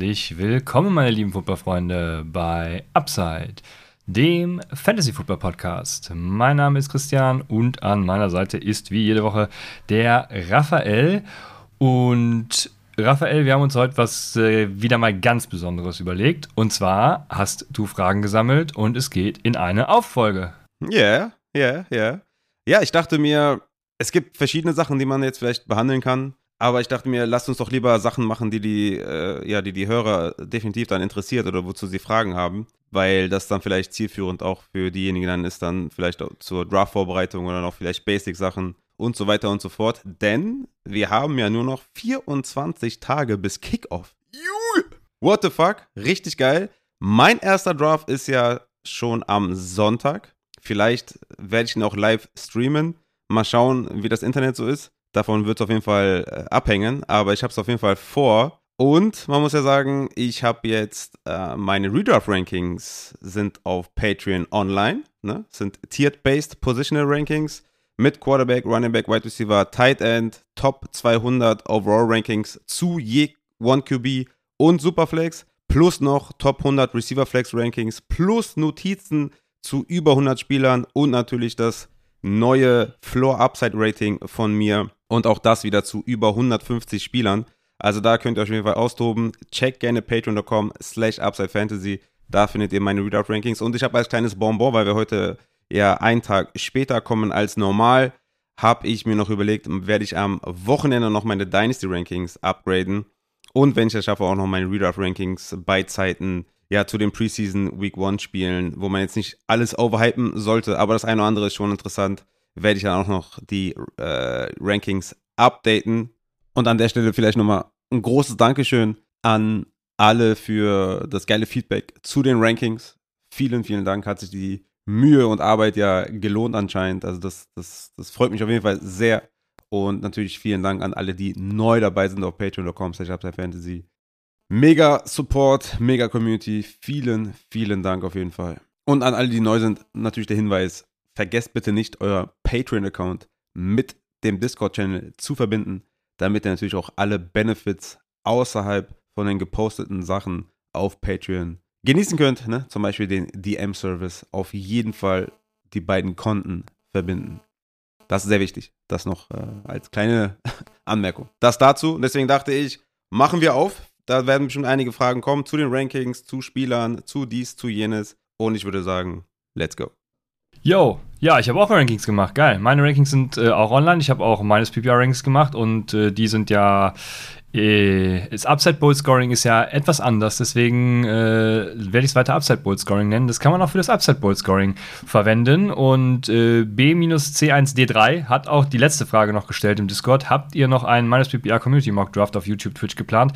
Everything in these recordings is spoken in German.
Herzlich willkommen, meine lieben Footballfreunde, bei Upside, dem Fantasy Football Podcast. Mein Name ist Christian und an meiner Seite ist wie jede Woche der Raphael. Und Raphael, wir haben uns heute was äh, wieder mal ganz Besonderes überlegt. Und zwar hast du Fragen gesammelt und es geht in eine Auffolge. Ja, ja, ja. Ja, ich dachte mir, es gibt verschiedene Sachen, die man jetzt vielleicht behandeln kann. Aber ich dachte mir, lasst uns doch lieber Sachen machen, die die, äh, ja, die die Hörer definitiv dann interessiert oder wozu sie Fragen haben, weil das dann vielleicht zielführend auch für diejenigen dann ist, dann vielleicht auch zur Draft-Vorbereitung oder noch vielleicht Basic-Sachen und so weiter und so fort. Denn wir haben ja nur noch 24 Tage bis Kickoff. What the fuck? Richtig geil. Mein erster Draft ist ja schon am Sonntag. Vielleicht werde ich ihn auch live streamen. Mal schauen, wie das Internet so ist. Davon wird es auf jeden Fall äh, abhängen, aber ich habe es auf jeden Fall vor. Und man muss ja sagen, ich habe jetzt äh, meine Redraft-Rankings sind auf Patreon online. Ne? Sind Tiered-Based Positional Rankings mit Quarterback, Running Back, Wide Receiver, Tight End, Top 200 Overall Rankings zu je One QB und Superflex plus noch Top 100 Receiver Flex Rankings plus Notizen zu über 100 Spielern und natürlich das neue Floor Upside Rating von mir und auch das wieder zu über 150 Spielern. Also da könnt ihr euch auf jeden Fall austoben. Checkt gerne patreon.com slash upsidefantasy. Da findet ihr meine Readout-Rankings. Und ich habe als kleines Bonbon, weil wir heute ja einen Tag später kommen als normal, habe ich mir noch überlegt, werde ich am Wochenende noch meine Dynasty-Rankings upgraden. Und wenn ich das schaffe, auch noch meine Readout-Rankings bei Zeiten ja, zu den Preseason Week One Spielen, wo man jetzt nicht alles overhypen sollte, aber das eine oder andere ist schon interessant werde ich dann auch noch die äh, Rankings updaten. Und an der Stelle vielleicht nochmal ein großes Dankeschön an alle für das geile Feedback zu den Rankings. Vielen, vielen Dank. Hat sich die Mühe und Arbeit ja gelohnt anscheinend. Also das, das, das freut mich auf jeden Fall sehr. Und natürlich vielen Dank an alle, die neu dabei sind auf patreon.com fantasy. Mega Support, mega Community. Vielen, vielen Dank auf jeden Fall. Und an alle, die neu sind, natürlich der Hinweis, vergesst bitte nicht, euer Patreon-Account mit dem Discord-Channel zu verbinden, damit ihr natürlich auch alle Benefits außerhalb von den geposteten Sachen auf Patreon genießen könnt. Ne? Zum Beispiel den DM-Service. Auf jeden Fall die beiden Konten verbinden. Das ist sehr wichtig. Das noch äh, als kleine Anmerkung. Das dazu. Deswegen dachte ich, machen wir auf. Da werden bestimmt einige Fragen kommen zu den Rankings, zu Spielern, zu dies, zu jenes. Und ich würde sagen, let's go. Yo, ja, ich habe auch Rankings gemacht. Geil. Meine Rankings sind äh, auch online. Ich habe auch meines PPR-Rankings gemacht und äh, die sind ja das Upside Bowl Scoring ist ja etwas anders, deswegen äh, werde ich es weiter Upside Bowl Scoring nennen. Das kann man auch für das Upside Bowl Scoring verwenden. Und äh, B-C1D3 hat auch die letzte Frage noch gestellt im Discord. Habt ihr noch einen meines PPR Community Mock Draft auf YouTube, Twitch geplant?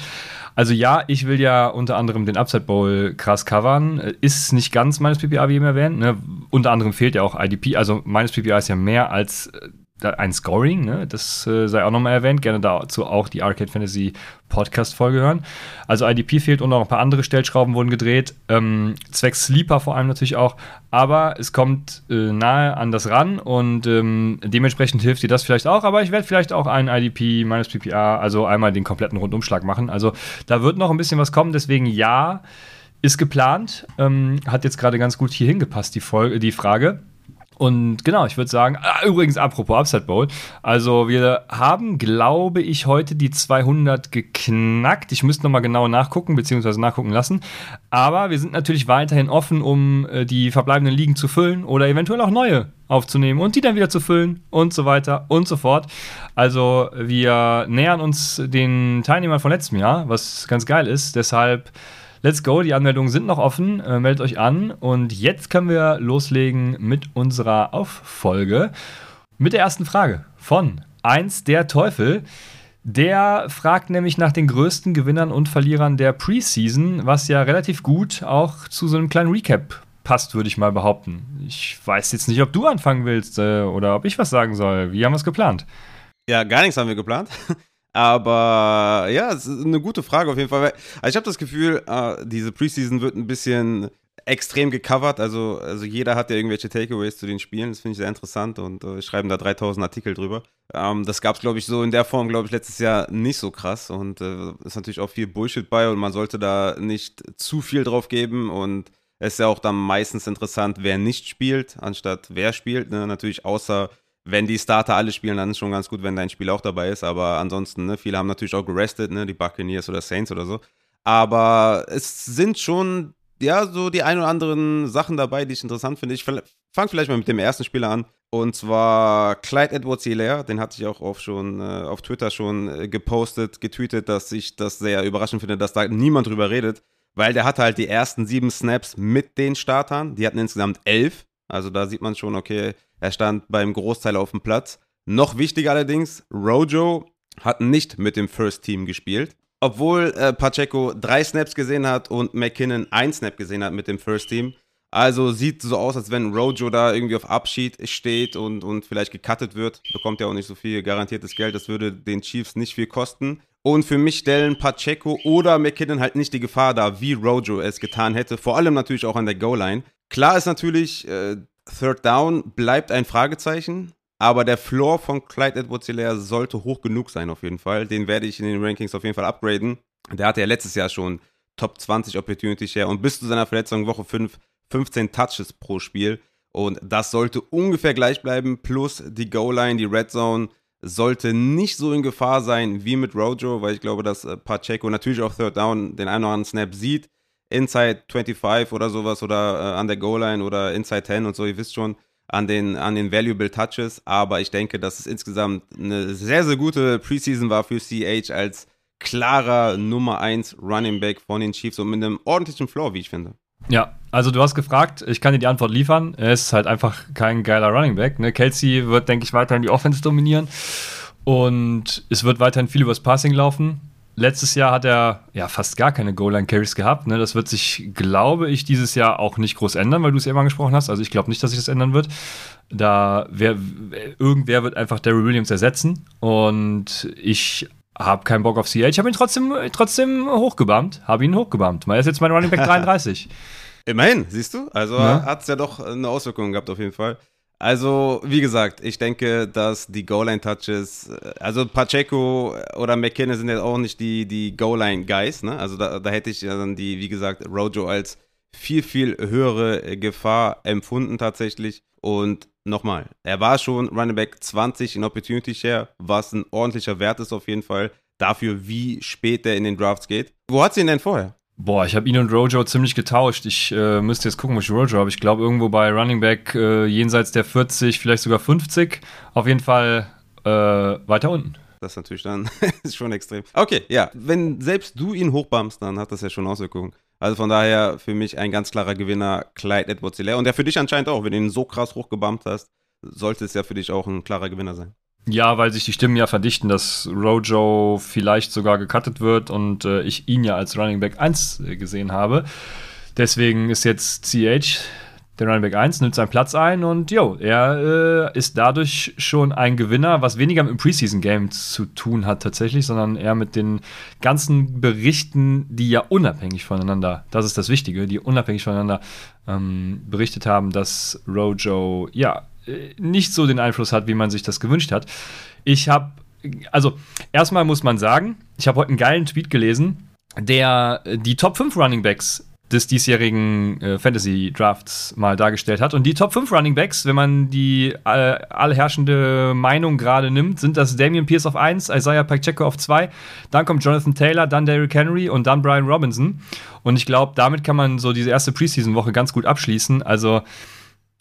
Also ja, ich will ja unter anderem den Upside Bowl krass covern. Äh, ist nicht ganz meines PPR, wie eben erwähnt. Ne? Unter anderem fehlt ja auch IDP. Also meines PPR ist ja mehr als äh, ein Scoring, ne? das äh, sei auch nochmal erwähnt. Gerne dazu auch die Arcade Fantasy Podcast-Folge hören. Also IDP fehlt und noch ein paar andere Stellschrauben wurden gedreht. Ähm, zwecks Sleeper vor allem natürlich auch. Aber es kommt äh, nahe an das ran und ähm, dementsprechend hilft dir das vielleicht auch. Aber ich werde vielleicht auch ein IDP meines PPA, also einmal den kompletten Rundumschlag machen. Also da wird noch ein bisschen was kommen. Deswegen ja, ist geplant. Ähm, hat jetzt gerade ganz gut hier hingepasst, die, Folge, die Frage. Und genau, ich würde sagen, ah, übrigens apropos Upside Bowl, also wir haben, glaube ich, heute die 200 geknackt. Ich müsste nochmal genau nachgucken, beziehungsweise nachgucken lassen. Aber wir sind natürlich weiterhin offen, um äh, die verbleibenden Ligen zu füllen oder eventuell auch neue aufzunehmen und die dann wieder zu füllen und so weiter und so fort. Also wir nähern uns den Teilnehmern von letztem Jahr, was ganz geil ist. Deshalb Let's go, die Anmeldungen sind noch offen. Äh, meldet euch an. Und jetzt können wir loslegen mit unserer Auffolge. Mit der ersten Frage von 1 der Teufel. Der fragt nämlich nach den größten Gewinnern und Verlierern der Preseason, was ja relativ gut auch zu so einem kleinen Recap passt, würde ich mal behaupten. Ich weiß jetzt nicht, ob du anfangen willst äh, oder ob ich was sagen soll. Wie haben wir es geplant? Ja, gar nichts haben wir geplant. Aber ja, es ist eine gute Frage auf jeden Fall. Also ich habe das Gefühl, äh, diese Preseason wird ein bisschen extrem gecovert. Also, also jeder hat ja irgendwelche Takeaways zu den Spielen. Das finde ich sehr interessant und äh, schreiben da 3000 Artikel drüber. Ähm, das gab es, glaube ich, so in der Form, glaube ich, letztes Jahr nicht so krass. Und äh, ist natürlich auch viel Bullshit bei und man sollte da nicht zu viel drauf geben. Und es ist ja auch dann meistens interessant, wer nicht spielt, anstatt wer spielt. Ne? Natürlich außer wenn die Starter alle spielen, dann ist schon ganz gut, wenn dein Spiel auch dabei ist. Aber ansonsten, ne, viele haben natürlich auch gerestet, ne, die Buccaneers oder Saints oder so. Aber es sind schon, ja, so die ein oder anderen Sachen dabei, die ich interessant finde. Ich fange vielleicht mal mit dem ersten Spieler an. Und zwar Clyde Edwards Hilaire, den hatte ich auch auf, schon, äh, auf Twitter schon äh, gepostet, getweetet, dass ich das sehr überraschend finde, dass da niemand drüber redet. Weil der hatte halt die ersten sieben Snaps mit den Startern. Die hatten insgesamt elf. Also da sieht man schon, okay, er stand beim Großteil auf dem Platz. Noch wichtiger allerdings, Rojo hat nicht mit dem First Team gespielt. Obwohl äh, Pacheco drei Snaps gesehen hat und McKinnon ein Snap gesehen hat mit dem First Team. Also sieht so aus, als wenn Rojo da irgendwie auf Abschied steht und, und vielleicht gecuttet wird. Bekommt ja auch nicht so viel garantiertes Geld. Das würde den Chiefs nicht viel kosten. Und für mich stellen Pacheco oder McKinnon halt nicht die Gefahr dar, wie Rojo es getan hätte. Vor allem natürlich auch an der Goal-Line. Klar ist natürlich, äh, Third Down bleibt ein Fragezeichen, aber der Floor von Clyde edwards sollte hoch genug sein auf jeden Fall. Den werde ich in den Rankings auf jeden Fall upgraden. Der hatte ja letztes Jahr schon Top 20 Opportunity Share und bis zu seiner Verletzung Woche 5 15 Touches pro Spiel. Und das sollte ungefähr gleich bleiben. Plus die Goal-Line, die Red Zone sollte nicht so in Gefahr sein wie mit Rojo, weil ich glaube, dass äh, Pacheco natürlich auf Third Down den einen oder anderen Snap sieht. Inside 25 oder sowas oder äh, an der Goal-Line oder Inside 10 und so, ihr wisst schon, an den, an den Valuable Touches. Aber ich denke, dass es insgesamt eine sehr, sehr gute Preseason war für CH als klarer Nummer 1 Running Back von den Chiefs und mit einem ordentlichen Floor, wie ich finde. Ja, also du hast gefragt, ich kann dir die Antwort liefern. Er ist halt einfach kein geiler Running Back. Ne? Kelsey wird, denke ich, weiterhin die Offense dominieren. Und es wird weiterhin viel übers Passing laufen. Letztes Jahr hat er ja fast gar keine Goal-Line-Carries gehabt. Ne? Das wird sich, glaube ich, dieses Jahr auch nicht groß ändern, weil du es eben angesprochen hast. Also ich glaube nicht, dass sich das ändern wird. Da wer, irgendwer wird einfach Daryl Williams ersetzen. Und ich habe keinen Bock auf CL. Ich habe ihn trotzdem, trotzdem hochgebammt. Habe ihn hochgebammt. Er ist jetzt mein Running Back 33. Immerhin, siehst du? Also ja. hat es ja doch eine Auswirkung gehabt auf jeden Fall. Also, wie gesagt, ich denke, dass die Goal-Line-Touches, also Pacheco oder McKinnon sind ja auch nicht die, die Goal-Line-Guys, ne? Also da, da hätte ich dann die, wie gesagt, Rojo als viel, viel höhere Gefahr empfunden tatsächlich. Und nochmal, er war schon Running Back 20 in Opportunity Share, was ein ordentlicher Wert ist auf jeden Fall dafür, wie spät er in den Drafts geht. Wo hat sie ihn denn vorher? Boah, ich habe ihn und Rojo ziemlich getauscht. Ich äh, müsste jetzt gucken, wo ich Rojo habe. Ich glaube, irgendwo bei Running Back äh, jenseits der 40, vielleicht sogar 50. Auf jeden Fall äh, weiter unten. Das ist natürlich dann schon extrem. Okay, ja. Wenn selbst du ihn hochbummst, dann hat das ja schon Auswirkungen. Also von daher für mich ein ganz klarer Gewinner, Clyde edwards -Hilaire. Und der für dich anscheinend auch. Wenn du ihn so krass hochgebumpt hast, sollte es ja für dich auch ein klarer Gewinner sein. Ja, weil sich die Stimmen ja verdichten, dass Rojo vielleicht sogar gecuttet wird und äh, ich ihn ja als Running Back 1 äh, gesehen habe. Deswegen ist jetzt CH der Running Back 1, nimmt seinen Platz ein und jo, er äh, ist dadurch schon ein Gewinner, was weniger mit dem Preseason-Game zu tun hat tatsächlich, sondern eher mit den ganzen Berichten, die ja unabhängig voneinander, das ist das Wichtige, die unabhängig voneinander ähm, berichtet haben, dass Rojo ja nicht so den Einfluss hat, wie man sich das gewünscht hat. Ich habe, also erstmal muss man sagen, ich habe heute einen geilen Tweet gelesen, der die Top 5 Running Backs des diesjährigen äh, Fantasy Drafts mal dargestellt hat. Und die Top 5 Running Backs, wenn man die äh, allherrschende Meinung gerade nimmt, sind das Damian Pierce auf 1, Isaiah Pacheco auf 2, dann kommt Jonathan Taylor, dann Derrick Henry und dann Brian Robinson. Und ich glaube, damit kann man so diese erste Preseason-Woche ganz gut abschließen. Also,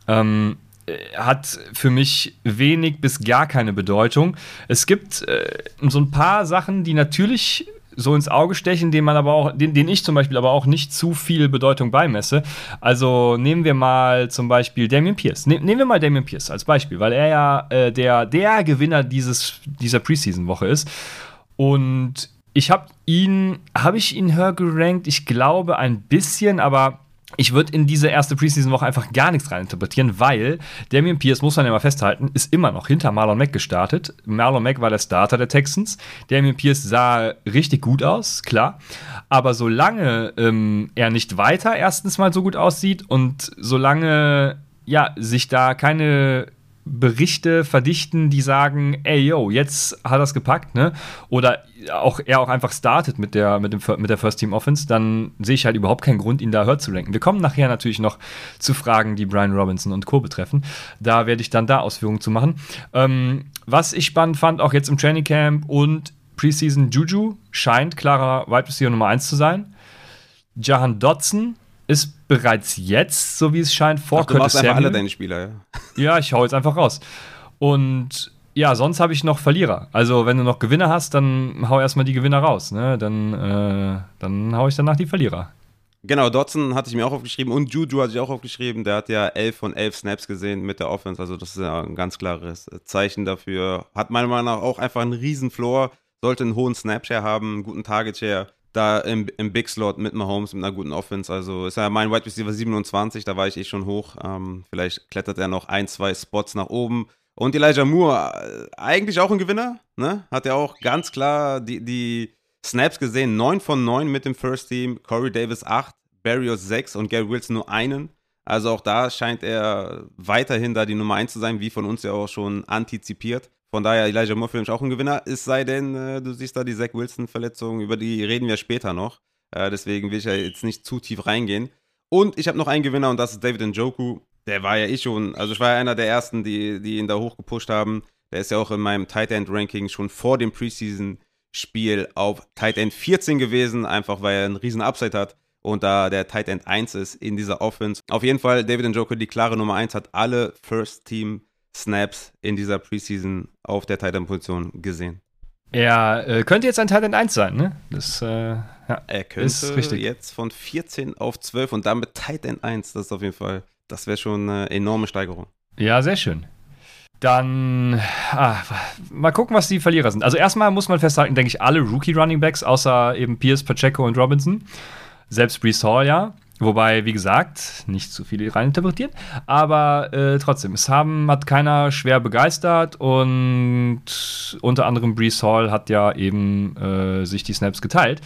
ähm, äh, hat für mich wenig bis gar keine Bedeutung. Es gibt äh, so ein paar Sachen, die natürlich so ins Auge stechen, den man aber auch, den, den ich zum Beispiel aber auch nicht zu viel Bedeutung beimesse. Also nehmen wir mal zum Beispiel Damien Pierce. Ne, nehmen wir mal Damien Pierce als Beispiel, weil er ja äh, der, der Gewinner dieses, dieser Preseason-Woche ist. Und ich habe ihn, habe ich ihn höher gerankt? Ich glaube ein bisschen, aber ich würde in diese erste Preseason-Woche einfach gar nichts reininterpretieren, weil Damian Pierce, muss man ja mal festhalten, ist immer noch hinter Marlon Mack gestartet. Marlon Mack war der Starter der Texans. Damian Pierce sah richtig gut aus, klar. Aber solange ähm, er nicht weiter erstens mal so gut aussieht und solange ja, sich da keine Berichte verdichten, die sagen, ey yo, jetzt hat es gepackt, ne? Oder auch er auch einfach startet mit der, mit dem, mit der First Team Offense, dann sehe ich halt überhaupt keinen Grund, ihn da höher zu lenken. Wir kommen nachher natürlich noch zu Fragen, die Brian Robinson und Co. betreffen. Da werde ich dann da Ausführungen zu machen. Ähm, was ich spannend fand, auch jetzt im Training Camp und Preseason Juju scheint klarer Wide Receiver Nummer 1 zu sein. Jahan Dotson ist bereits jetzt, so wie es scheint, vor Ach, du Curtis einfach alle deine Spieler, ja. Ja, ich hau jetzt einfach raus. Und ja, sonst habe ich noch Verlierer. Also, wenn du noch Gewinner hast, dann hau erstmal die Gewinner raus. Ne? Dann, äh, dann hau ich danach die Verlierer. Genau, Dotson hatte ich mir auch aufgeschrieben und Juju hatte ich auch aufgeschrieben. Der hat ja 11 von 11 Snaps gesehen mit der Offense. Also, das ist ja ein ganz klares Zeichen dafür. Hat meiner Meinung nach auch einfach einen riesen Floor. Sollte einen hohen Snap-Share haben, einen guten Target-Share da im, im Big Slot mit Mahomes mit einer guten Offense. Also ist ja mein Wide Receiver 27, da war ich eh schon hoch. Ähm, vielleicht klettert er noch ein, zwei Spots nach oben. Und Elijah Moore, äh, eigentlich auch ein Gewinner, ne? Hat ja auch ganz klar die, die Snaps gesehen. 9 von 9 mit dem First Team, Corey Davis 8, Barrios 6 und Gary Wilson nur einen. Also auch da scheint er weiterhin da die Nummer 1 zu sein, wie von uns ja auch schon antizipiert. Von daher, Elijah Moore mich auch ein Gewinner. Es sei denn, äh, du siehst da die Zach Wilson-Verletzung, über die reden wir später noch. Äh, deswegen will ich ja jetzt nicht zu tief reingehen. Und ich habe noch einen Gewinner und das ist David Njoku. Der war ja eh schon, also ich war ja einer der ersten, die, die ihn da hochgepusht haben. Der ist ja auch in meinem Tight End Ranking schon vor dem Preseason-Spiel auf Tight End 14 gewesen, einfach weil er einen riesen Upside hat und da der Tight End 1 ist in dieser Offense. Auf jeden Fall, David Njoku, die klare Nummer 1, hat alle First Team Snaps in dieser Preseason auf der Titan Position gesehen. Er äh, könnte jetzt ein Titan 1 sein, ne? Das, äh, ja, er könnte jetzt von 14 auf 12 und damit Titan 1. Das ist auf jeden Fall, das wäre schon eine enorme Steigerung. Ja, sehr schön. Dann ah, mal gucken, was die Verlierer sind. Also erstmal muss man festhalten, denke ich, alle Rookie Running Backs, außer eben Pierce, Pacheco und Robinson. Selbst Brees Hall, ja. Wobei, wie gesagt, nicht zu viele reininterpretiert, aber äh, trotzdem, es haben, hat keiner schwer begeistert und unter anderem Brees Hall hat ja eben äh, sich die Snaps geteilt.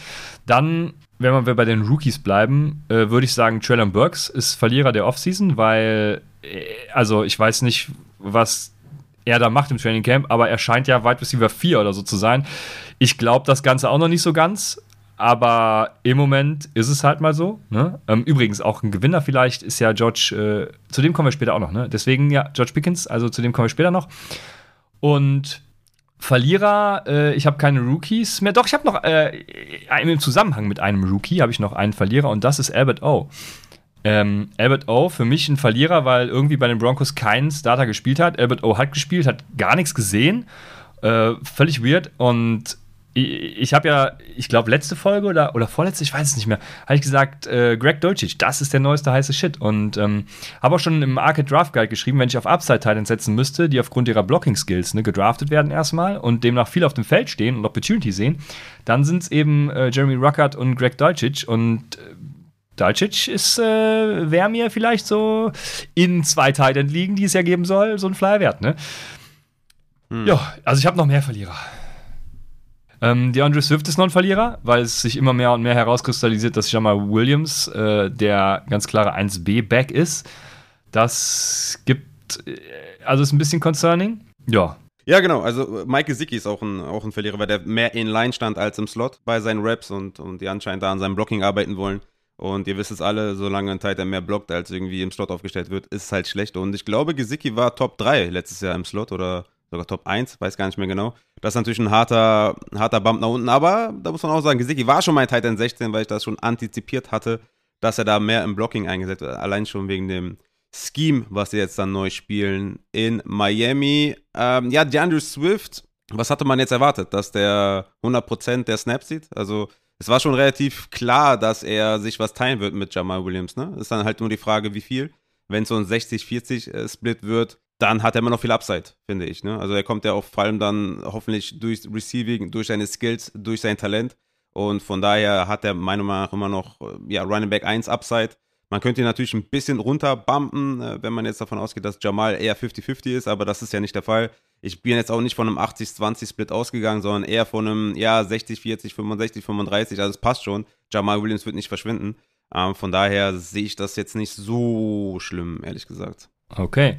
Dann, wenn wir bei den Rookies bleiben, äh, würde ich sagen, Traylon Burks ist Verlierer der Offseason, weil, äh, also ich weiß nicht, was er da macht im Training Camp, aber er scheint ja Wide Receiver 4 oder so zu sein. Ich glaube das Ganze auch noch nicht so ganz. Aber im Moment ist es halt mal so. Ne? Ähm, übrigens, auch ein Gewinner vielleicht ist ja George, äh, zu dem kommen wir später auch noch. Ne? Deswegen ja, George Pickens, also zu dem kommen wir später noch. Und Verlierer, äh, ich habe keine Rookies mehr. Doch, ich habe noch äh, im Zusammenhang mit einem Rookie habe ich noch einen Verlierer und das ist Albert O. Ähm, Albert O für mich ein Verlierer, weil irgendwie bei den Broncos kein Starter gespielt hat. Albert O hat gespielt, hat gar nichts gesehen. Äh, völlig weird und ich habe ja, ich glaube, letzte Folge oder, oder vorletzte, ich weiß es nicht mehr, habe ich gesagt, äh, Greg Dolcic, das ist der neueste heiße Shit. Und ähm, habe auch schon im Arcade Draft Guide geschrieben, wenn ich auf Upside Titans setzen müsste, die aufgrund ihrer Blocking-Skills ne, gedraftet werden erstmal und demnach viel auf dem Feld stehen und Opportunity sehen, dann sind es eben äh, Jeremy Ruckert und Greg Dolcic. Und äh, Dolcic ist, äh, wäre mir vielleicht so in zwei Titan ligen, die es ja geben soll, so ein Flyer wert, ne? Hm. Ja, also ich habe noch mehr Verlierer. Ähm, DeAndre Swift ist noch ein Verlierer, weil es sich immer mehr und mehr herauskristallisiert, dass Jamal Williams äh, der ganz klare 1B-Back ist. Das gibt, äh, also ist ein bisschen concerning. Ja. Ja, genau. Also Mike Gesicki ist auch ein, auch ein Verlierer, weil der mehr in Line stand als im Slot bei seinen Raps und, und die anscheinend da an seinem Blocking arbeiten wollen. Und ihr wisst es alle, solange ein Titan mehr blockt, als irgendwie im Slot aufgestellt wird, ist es halt schlecht. Und ich glaube, Gesicki war Top 3 letztes Jahr im Slot oder sogar Top 1, weiß gar nicht mehr genau. Das ist natürlich ein harter, harter Bump nach unten, aber da muss man auch sagen, Gesicki war schon mein Titan 16, weil ich das schon antizipiert hatte, dass er da mehr im Blocking eingesetzt wird, allein schon wegen dem Scheme, was sie jetzt dann neu spielen in Miami. Ähm, ja, DeAndre Swift, was hatte man jetzt erwartet, dass der 100% der Snaps sieht? Also es war schon relativ klar, dass er sich was teilen wird mit Jamal Williams, ne? Ist dann halt nur die Frage, wie viel. Wenn es so ein 60-40-Split äh, wird, dann hat er immer noch viel Upside, finde ich. Ne? Also er kommt ja auch vor allem dann hoffentlich durch Receiving, durch seine Skills, durch sein Talent. Und von daher hat er meiner Meinung nach immer noch ja, Running Back 1 Upside. Man könnte ihn natürlich ein bisschen runterbumpen, äh, wenn man jetzt davon ausgeht, dass Jamal eher 50-50 ist, aber das ist ja nicht der Fall. Ich bin jetzt auch nicht von einem 80-20-Split ausgegangen, sondern eher von einem, ja, 60-40, 65-35, also es passt schon. Jamal Williams wird nicht verschwinden. Ähm, von daher sehe ich das jetzt nicht so schlimm, ehrlich gesagt. Okay.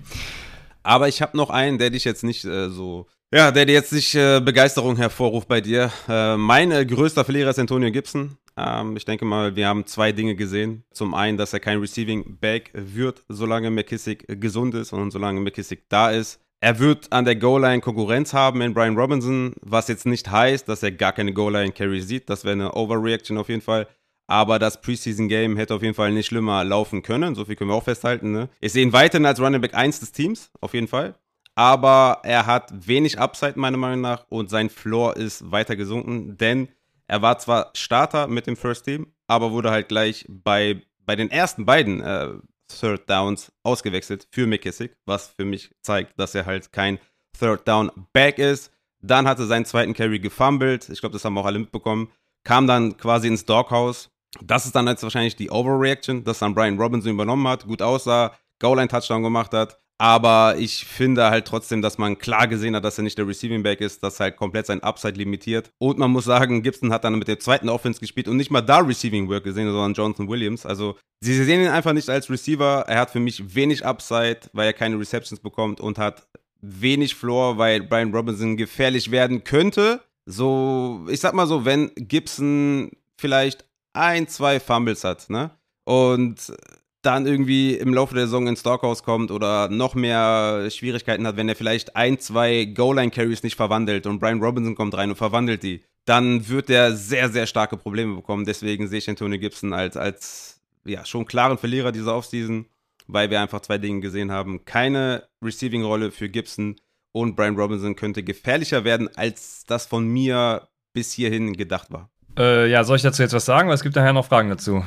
Aber ich habe noch einen, der dich jetzt nicht äh, so ja, der dir jetzt nicht äh, Begeisterung hervorruft bei dir. Äh, mein äh, größter Verlierer ist Antonio Gibson. Ähm, ich denke mal, wir haben zwei Dinge gesehen. Zum einen, dass er kein Receiving Back wird, solange McKissick gesund ist und solange McKissick da ist. Er wird an der Goal-Line Konkurrenz haben in Brian Robinson, was jetzt nicht heißt, dass er gar keine Goal-Line-Carry sieht. Das wäre eine Overreaction auf jeden Fall. Aber das Preseason-Game hätte auf jeden Fall nicht schlimmer laufen können. So viel können wir auch festhalten. Ne? Ich sehe ihn weiterhin als Running Back 1 des Teams, auf jeden Fall aber er hat wenig Upside meiner Meinung nach und sein Floor ist weiter gesunken, denn er war zwar Starter mit dem First Team, aber wurde halt gleich bei, bei den ersten beiden äh, Third Downs ausgewechselt für McKissick, was für mich zeigt, dass er halt kein Third Down Back ist. Dann hatte seinen zweiten Carry gefumbled, ich glaube, das haben auch alle mitbekommen, kam dann quasi ins Doghouse. Das ist dann jetzt wahrscheinlich die Overreaction, dass dann Brian Robinson übernommen hat, gut aussah, Goal-Line-Touchdown gemacht hat, aber ich finde halt trotzdem, dass man klar gesehen hat, dass er nicht der Receiving Back ist, dass halt komplett sein Upside limitiert. Und man muss sagen, Gibson hat dann mit der zweiten Offense gespielt und nicht mal da Receiving Work gesehen, sondern Jonathan Williams. Also sie sehen ihn einfach nicht als Receiver. Er hat für mich wenig Upside, weil er keine Receptions bekommt und hat wenig Floor, weil Brian Robinson gefährlich werden könnte. So, ich sag mal so, wenn Gibson vielleicht ein, zwei Fumbles hat, ne? Und dann irgendwie im Laufe der Saison ins Stockhaus kommt oder noch mehr Schwierigkeiten hat, wenn er vielleicht ein, zwei Goal-Line-Carries nicht verwandelt und Brian Robinson kommt rein und verwandelt die, dann wird er sehr, sehr starke Probleme bekommen. Deswegen sehe ich Antonio Gibson als, als ja, schon klaren Verlierer dieser Offseason, weil wir einfach zwei Dinge gesehen haben. Keine Receiving-Rolle für Gibson und Brian Robinson könnte gefährlicher werden, als das von mir bis hierhin gedacht war. Äh, ja, soll ich dazu jetzt was sagen? Weil es gibt daher noch Fragen dazu.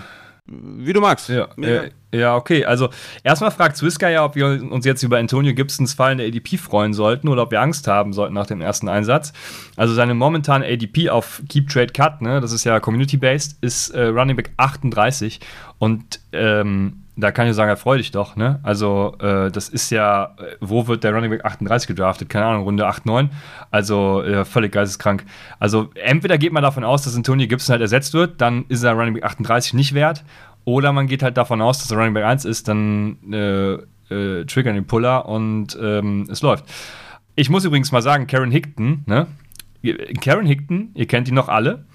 Wie du magst. Ja, äh, ja okay. Also erstmal fragt Swiska ja, ob wir uns jetzt über Antonio Gibsons fallende ADP freuen sollten oder ob wir Angst haben sollten nach dem ersten Einsatz. Also seine momentane ADP auf Keep Trade Cut, ne, das ist ja Community-based, ist äh, Running Back 38 und ähm, da kann ich sagen, erfreu dich doch, ne? Also, äh, das ist ja, äh, wo wird der Running Back 38 gedraftet? Keine Ahnung, Runde 8, 9. Also, äh, völlig geisteskrank. Also, entweder geht man davon aus, dass Antonio Gibson halt ersetzt wird, dann ist er Running Back 38 nicht wert. Oder man geht halt davon aus, dass er Running Back 1 ist, dann äh, äh, triggern den Puller und ähm, es läuft. Ich muss übrigens mal sagen, Karen Hickton, ne? Karen Hickton, ihr kennt ihn noch alle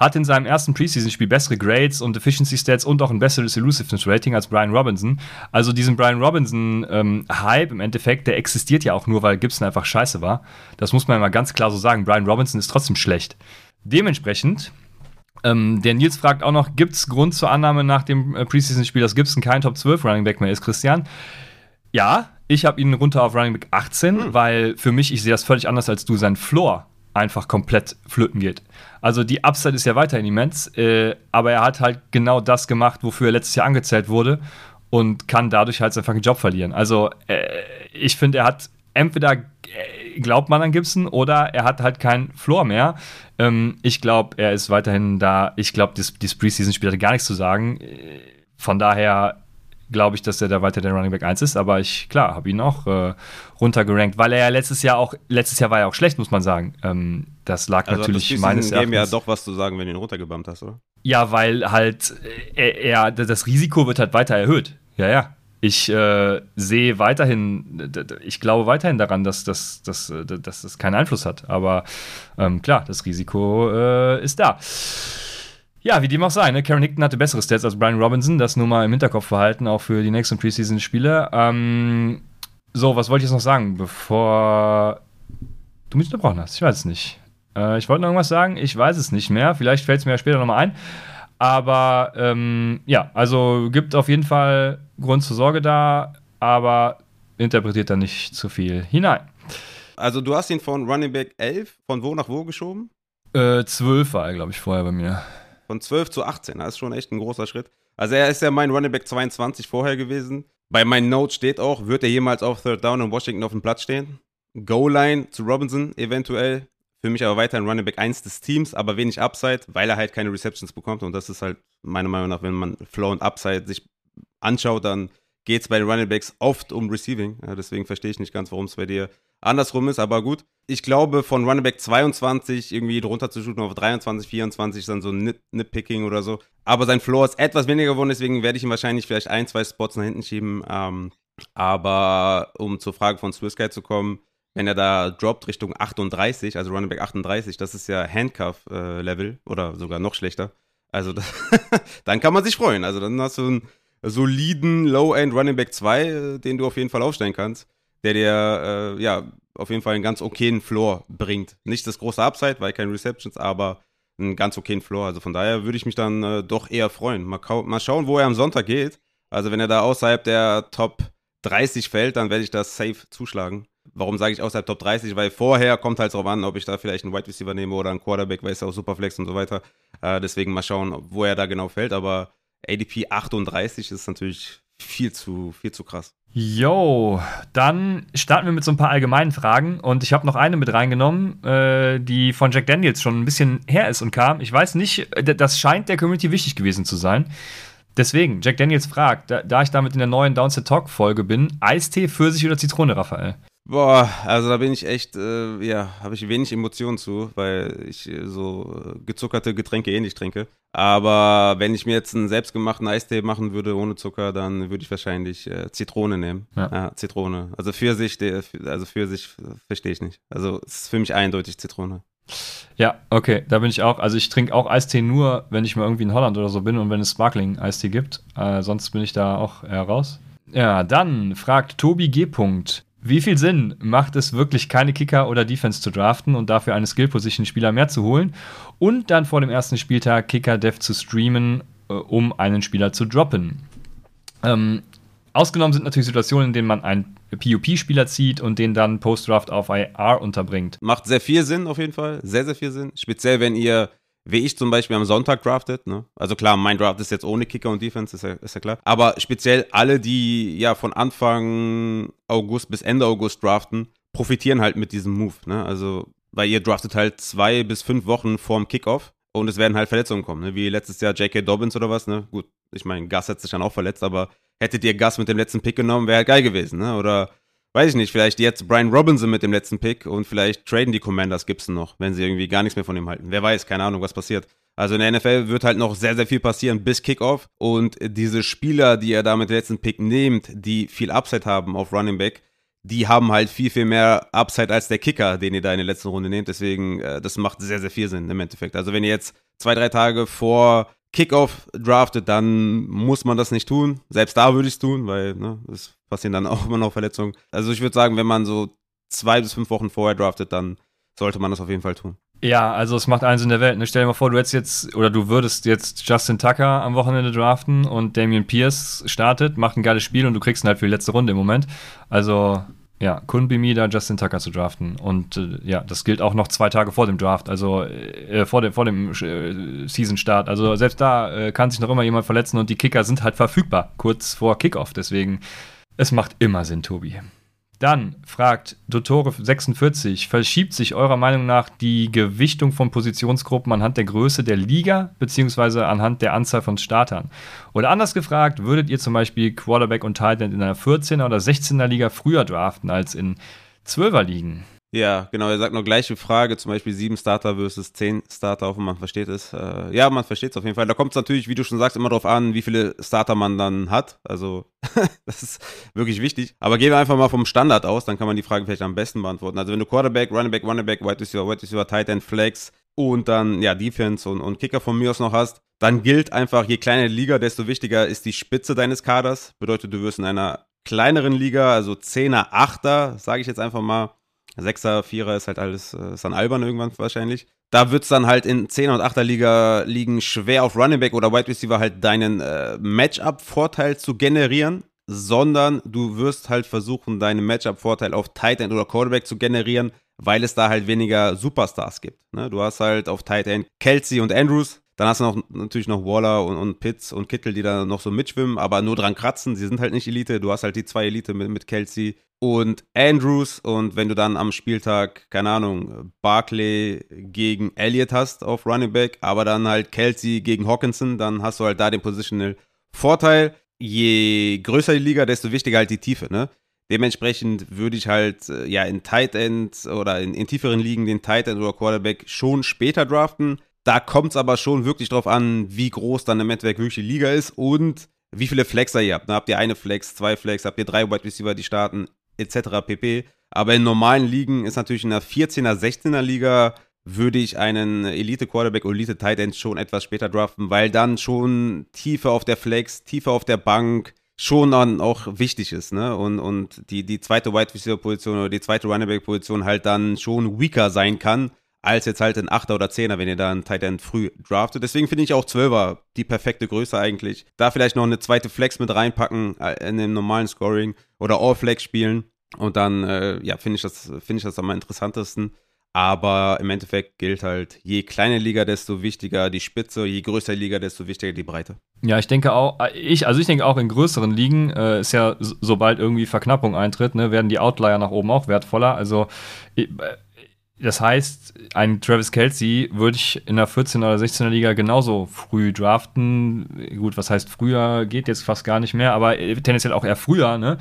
hat in seinem ersten Preseason-Spiel bessere Grades und Efficiency-Stats und auch ein besseres Elusiveness-Rating als Brian Robinson. Also diesen Brian Robinson-Hype ähm, im Endeffekt, der existiert ja auch nur, weil Gibson einfach scheiße war. Das muss man ja mal ganz klar so sagen. Brian Robinson ist trotzdem schlecht. Dementsprechend ähm, der Nils fragt auch noch, gibt es Grund zur Annahme nach dem äh, Preseason-Spiel, dass Gibson kein Top 12 Running Back mehr ist, Christian? Ja, ich habe ihn runter auf Running Back 18, hm. weil für mich, ich sehe das völlig anders als du, sein Floor einfach komplett flöten geht. Also die Upside ist ja weiterhin immens, äh, aber er hat halt genau das gemacht, wofür er letztes Jahr angezählt wurde und kann dadurch halt seinen fucking Job verlieren. Also äh, ich finde, er hat entweder äh, glaubt man an Gibson oder er hat halt keinen Floor mehr. Ähm, ich glaube, er ist weiterhin da. Ich glaube, das, Preseason-Spiel hatte gar nichts zu sagen. Äh, von daher glaube ich, dass er da weiter der Running Back 1 ist, aber ich, klar, habe ihn auch äh, runtergerankt, weil er ja letztes Jahr auch, letztes Jahr war er auch schlecht, muss man sagen. Ähm, das lag also natürlich meines Erachtens. ja doch was zu sagen, wenn du ihn runtergebammt hast, oder? Ja, weil halt äh, er, er, das Risiko wird halt weiter erhöht. Ja, ja. Ich äh, sehe weiterhin, ich glaube weiterhin daran, dass, dass, dass, äh, dass das keinen Einfluss hat. Aber ähm, klar, das Risiko äh, ist da. Ja, wie dem auch sei, ne? Karen Hickton hatte bessere Stats als Brian Robinson, das nur mal im Hinterkopf verhalten, auch für die nächsten Preseason-Spiele. Ähm, so, was wollte ich jetzt noch sagen, bevor du mich unterbrochen hast? Ich weiß es nicht. Äh, ich wollte noch irgendwas sagen, ich weiß es nicht mehr. Vielleicht fällt es mir ja später nochmal ein. Aber ähm, ja, also gibt auf jeden Fall Grund zur Sorge da, aber interpretiert da nicht zu viel hinein. Also du hast ihn von Running Back 11 von wo nach wo geschoben? Äh, 12 war er, glaube ich, vorher bei mir. Von 12 zu 18, das ist schon echt ein großer Schritt. Also er ist ja mein Running Back 22 vorher gewesen. Bei meinen Notes steht auch, wird er jemals auf Third Down in Washington auf dem Platz stehen? Goal-Line zu Robinson eventuell. Für mich aber weiter ein Running Back 1 des Teams, aber wenig Upside, weil er halt keine Receptions bekommt. Und das ist halt meiner Meinung nach, wenn man Flow und Upside sich anschaut, dann geht es bei den Running Backs oft um Receiving. Ja, deswegen verstehe ich nicht ganz, warum es bei dir andersrum ist, aber gut. Ich glaube, von Running Back 22 irgendwie drunter zu shooten auf 23, 24 ist dann so ein Nitpicking oder so. Aber sein Floor ist etwas weniger geworden, deswegen werde ich ihn wahrscheinlich vielleicht ein, zwei Spots nach hinten schieben. Ähm, aber um zur Frage von Swiss Guy zu kommen, wenn er da droppt Richtung 38, also Running Back 38, das ist ja Handcuff-Level äh, oder sogar noch schlechter. Also das, dann kann man sich freuen. Also dann hast du einen soliden Low-End Running Back 2, äh, den du auf jeden Fall aufstellen kannst, der dir äh, ja auf jeden Fall einen ganz okayen Floor bringt. Nicht das große Upside, weil keine Receptions, aber einen ganz okayen Floor. Also von daher würde ich mich dann äh, doch eher freuen. Mal, mal schauen, wo er am Sonntag geht. Also wenn er da außerhalb der Top 30 fällt, dann werde ich das safe zuschlagen. Warum sage ich außerhalb Top 30? Weil vorher kommt halt drauf an, ob ich da vielleicht einen Wide Receiver nehme oder einen Quarterback, weil es ja auch Superflex und so weiter. Äh, deswegen mal schauen, wo er da genau fällt. Aber ADP 38 ist natürlich viel zu, viel zu krass. Jo, dann starten wir mit so ein paar allgemeinen Fragen und ich habe noch eine mit reingenommen, äh, die von Jack Daniels schon ein bisschen her ist und kam. Ich weiß nicht, das scheint der Community wichtig gewesen zu sein. Deswegen, Jack Daniels fragt, da, da ich damit in der neuen Downset Talk Folge bin, Eistee, Pfirsich oder Zitrone, Raphael? Boah, also da bin ich echt, äh, ja, habe ich wenig Emotionen zu, weil ich äh, so gezuckerte Getränke eh nicht trinke. Aber wenn ich mir jetzt einen selbstgemachten Eistee machen würde ohne Zucker, dann würde ich wahrscheinlich äh, Zitrone nehmen. Ja. ja. Zitrone. Also Pfirsich, also Pfirsich verstehe ich nicht. Also es ist für mich eindeutig Zitrone. Ja, okay, da bin ich auch. Also ich trinke auch Eistee nur, wenn ich mal irgendwie in Holland oder so bin und wenn es Sparkling-Eistee gibt. Äh, sonst bin ich da auch raus. Ja, dann fragt Tobi G. Wie viel Sinn macht es wirklich, keine Kicker oder Defense zu draften und dafür eine Skill-Position-Spieler mehr zu holen und dann vor dem ersten Spieltag Kicker-Dev zu streamen, äh, um einen Spieler zu droppen? Ähm, ausgenommen sind natürlich Situationen, in denen man einen PUP-Spieler zieht und den dann Post-Draft auf IR unterbringt. Macht sehr viel Sinn auf jeden Fall, sehr, sehr viel Sinn. Speziell, wenn ihr wie ich zum Beispiel am Sonntag draftet. Ne? Also klar, mein Draft ist jetzt ohne Kicker und Defense, ist ja, ist ja klar. Aber speziell alle, die ja von Anfang August bis Ende August draften, profitieren halt mit diesem Move. Ne? Also, weil ihr draftet halt zwei bis fünf Wochen vorm Kickoff und es werden halt Verletzungen kommen, ne? wie letztes Jahr J.K. Dobbins oder was. Ne? Gut, ich meine, Gus hat sich dann auch verletzt, aber hättet ihr Gus mit dem letzten Pick genommen, wäre halt geil gewesen. Ne? Oder weiß ich nicht, vielleicht jetzt Brian Robinson mit dem letzten Pick und vielleicht traden die Commanders Gibson noch, wenn sie irgendwie gar nichts mehr von ihm halten. Wer weiß, keine Ahnung, was passiert. Also in der NFL wird halt noch sehr, sehr viel passieren bis Kickoff und diese Spieler, die er da mit dem letzten Pick nimmt, die viel Upside haben auf Running Back, die haben halt viel, viel mehr Upside als der Kicker, den ihr da in der letzten Runde nehmt. Deswegen, äh, das macht sehr, sehr viel Sinn im Endeffekt. Also wenn ihr jetzt zwei, drei Tage vor Kickoff draftet, dann muss man das nicht tun. Selbst da würde ich es tun, weil ne, es passieren dann auch immer noch Verletzungen. Also ich würde sagen, wenn man so zwei bis fünf Wochen vorher draftet, dann sollte man das auf jeden Fall tun. Ja, also es macht eins in der Welt. Ne? Stell dir mal vor, du hättest jetzt, oder du würdest jetzt Justin Tucker am Wochenende draften und Damian Pierce startet, macht ein geiles Spiel und du kriegst ihn halt für die letzte Runde im Moment. Also ja, couldn't be me, da Justin Tucker zu draften. Und äh, ja, das gilt auch noch zwei Tage vor dem Draft, also äh, vor dem, vor dem äh, Season-Start. Also selbst da äh, kann sich noch immer jemand verletzen und die Kicker sind halt verfügbar, kurz vor Kickoff. Deswegen, es macht immer Sinn, Tobi. Dann fragt Dottore46, verschiebt sich eurer Meinung nach die Gewichtung von Positionsgruppen anhand der Größe der Liga beziehungsweise anhand der Anzahl von Startern? Oder anders gefragt, würdet ihr zum Beispiel Quarterback und Tight in einer 14er oder 16er Liga früher draften als in 12er Ligen? Ja, genau. Er sagt noch gleiche Frage, zum Beispiel sieben Starter versus zehn Starter, hoffe man versteht es. Äh, ja, man versteht es auf jeden Fall. Da kommt es natürlich, wie du schon sagst, immer darauf an, wie viele Starter man dann hat. Also, das ist wirklich wichtig. Aber gehen wir einfach mal vom Standard aus, dann kann man die Frage vielleicht am besten beantworten. Also, wenn du Quarterback, Running Back, Running Back, Wide Receiver, Wide Receiver, Tight End, Flex und dann, ja, Defense und, und Kicker von mir aus noch hast, dann gilt einfach, je kleiner die Liga, desto wichtiger ist die Spitze deines Kaders. Bedeutet, du wirst in einer kleineren Liga, also 10er, 8er, sage ich jetzt einfach mal, Sechser, Vierer ist halt alles, äh, ist dann albern irgendwann wahrscheinlich. Da wird es dann halt in 10er und 8er Liga liegen, schwer auf Running Back oder Wide Receiver halt deinen äh, Matchup-Vorteil zu generieren, sondern du wirst halt versuchen, deinen Matchup-Vorteil auf Tight End oder Quarterback zu generieren, weil es da halt weniger Superstars gibt. Ne? Du hast halt auf Tight End Kelsey und Andrews, dann hast du noch, natürlich noch Waller und, und Pitts und Kittel, die da noch so mitschwimmen, aber nur dran kratzen. Sie sind halt nicht Elite. Du hast halt die zwei Elite mit, mit Kelsey und Andrews. Und wenn du dann am Spieltag, keine Ahnung, Barkley gegen Elliott hast auf Running Back, aber dann halt Kelsey gegen Hawkinson, dann hast du halt da den Positional Vorteil. je größer die Liga, desto wichtiger halt die Tiefe, ne? Dementsprechend würde ich halt äh, ja in Tight End oder in, in tieferen Ligen den Tight End oder Quarterback schon später draften. Da kommt es aber schon wirklich drauf an, wie groß dann im Endeffekt wirklich die Liga ist und wie viele Flexer ihr habt. Ne? Habt ihr eine Flex, zwei Flex, habt ihr drei Wide Receiver, die starten, etc. pp. Aber in normalen Ligen ist natürlich in der 14er, 16er Liga würde ich einen Elite Quarterback oder Elite Tight End schon etwas später draften, weil dann schon Tiefe auf der Flex, Tiefe auf der Bank schon dann auch wichtig ist, ne? Und, und die, die zweite Wide Receiver Position oder die zweite Running Back Position halt dann schon weaker sein kann, als jetzt halt ein Achter oder Zehner, wenn ihr da einen Tight End früh draftet. Deswegen finde ich auch Zwölfer die perfekte Größe eigentlich. Da vielleicht noch eine zweite Flex mit reinpacken äh, in dem normalen Scoring oder All Flex spielen. Und dann, äh, ja, finde ich das, finde ich das am interessantesten. Aber im Endeffekt gilt halt, je kleiner Liga, desto wichtiger die Spitze, je größer die Liga, desto wichtiger die Breite. Ja, ich denke auch, äh, ich, also ich denke auch in größeren Ligen äh, ist ja, sobald irgendwie Verknappung eintritt, ne, werden die Outlier nach oben auch wertvoller. Also äh, das heißt, ein Travis Kelsey würde ich in der 14er oder 16er Liga genauso früh draften. Gut, was heißt früher, geht jetzt fast gar nicht mehr, aber tendenziell auch eher früher, ne?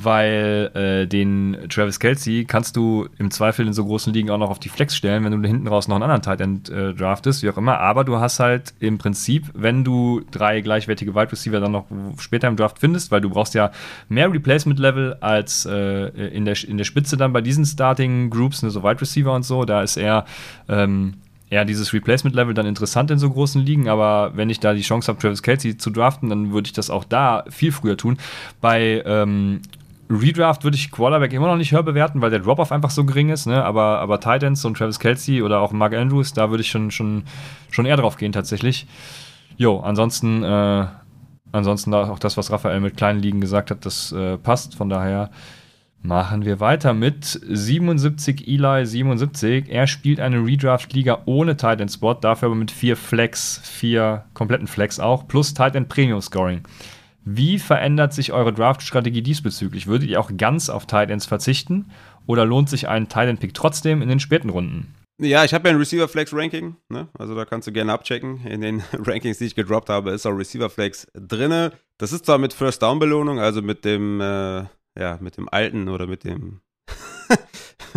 Weil äh, den Travis Kelsey kannst du im Zweifel in so großen Ligen auch noch auf die Flex stellen, wenn du hinten raus noch einen anderen Tight End äh, draftest, wie auch immer. Aber du hast halt im Prinzip, wenn du drei gleichwertige Wide Receiver dann noch später im Draft findest, weil du brauchst ja mehr Replacement Level als äh, in, der, in der Spitze dann bei diesen Starting Groups, ne, so Wide Receiver und so. Da ist eher, ähm, eher dieses Replacement-Level dann interessant in so großen Ligen, aber wenn ich da die Chance habe, Travis Kelsey zu draften, dann würde ich das auch da viel früher tun. Bei ähm, Redraft würde ich Quarterback immer noch nicht höher bewerten, weil der Drop-Off einfach so gering ist, ne? aber, aber Titans und Travis Kelsey oder auch Mark Andrews, da würde ich schon, schon, schon eher drauf gehen tatsächlich. Jo, ansonsten, äh, ansonsten auch das, was Raphael mit kleinen Ligen gesagt hat, das äh, passt, von daher Machen wir weiter mit 77 Eli 77. Er spielt eine Redraft-Liga ohne Titan Spot, dafür aber mit vier Flex, vier kompletten Flex auch, plus Titan Premium Scoring. Wie verändert sich eure Draft-Strategie diesbezüglich? Würdet ihr auch ganz auf Titans verzichten oder lohnt sich ein Titan-Pick trotzdem in den späten Runden? Ja, ich habe ja ein Receiver Flex Ranking, ne? also da kannst du gerne abchecken. In den Rankings, die ich gedroppt habe, ist auch Receiver Flex drinne. Das ist zwar mit First Down Belohnung, also mit dem äh, ja, mit dem alten oder mit dem,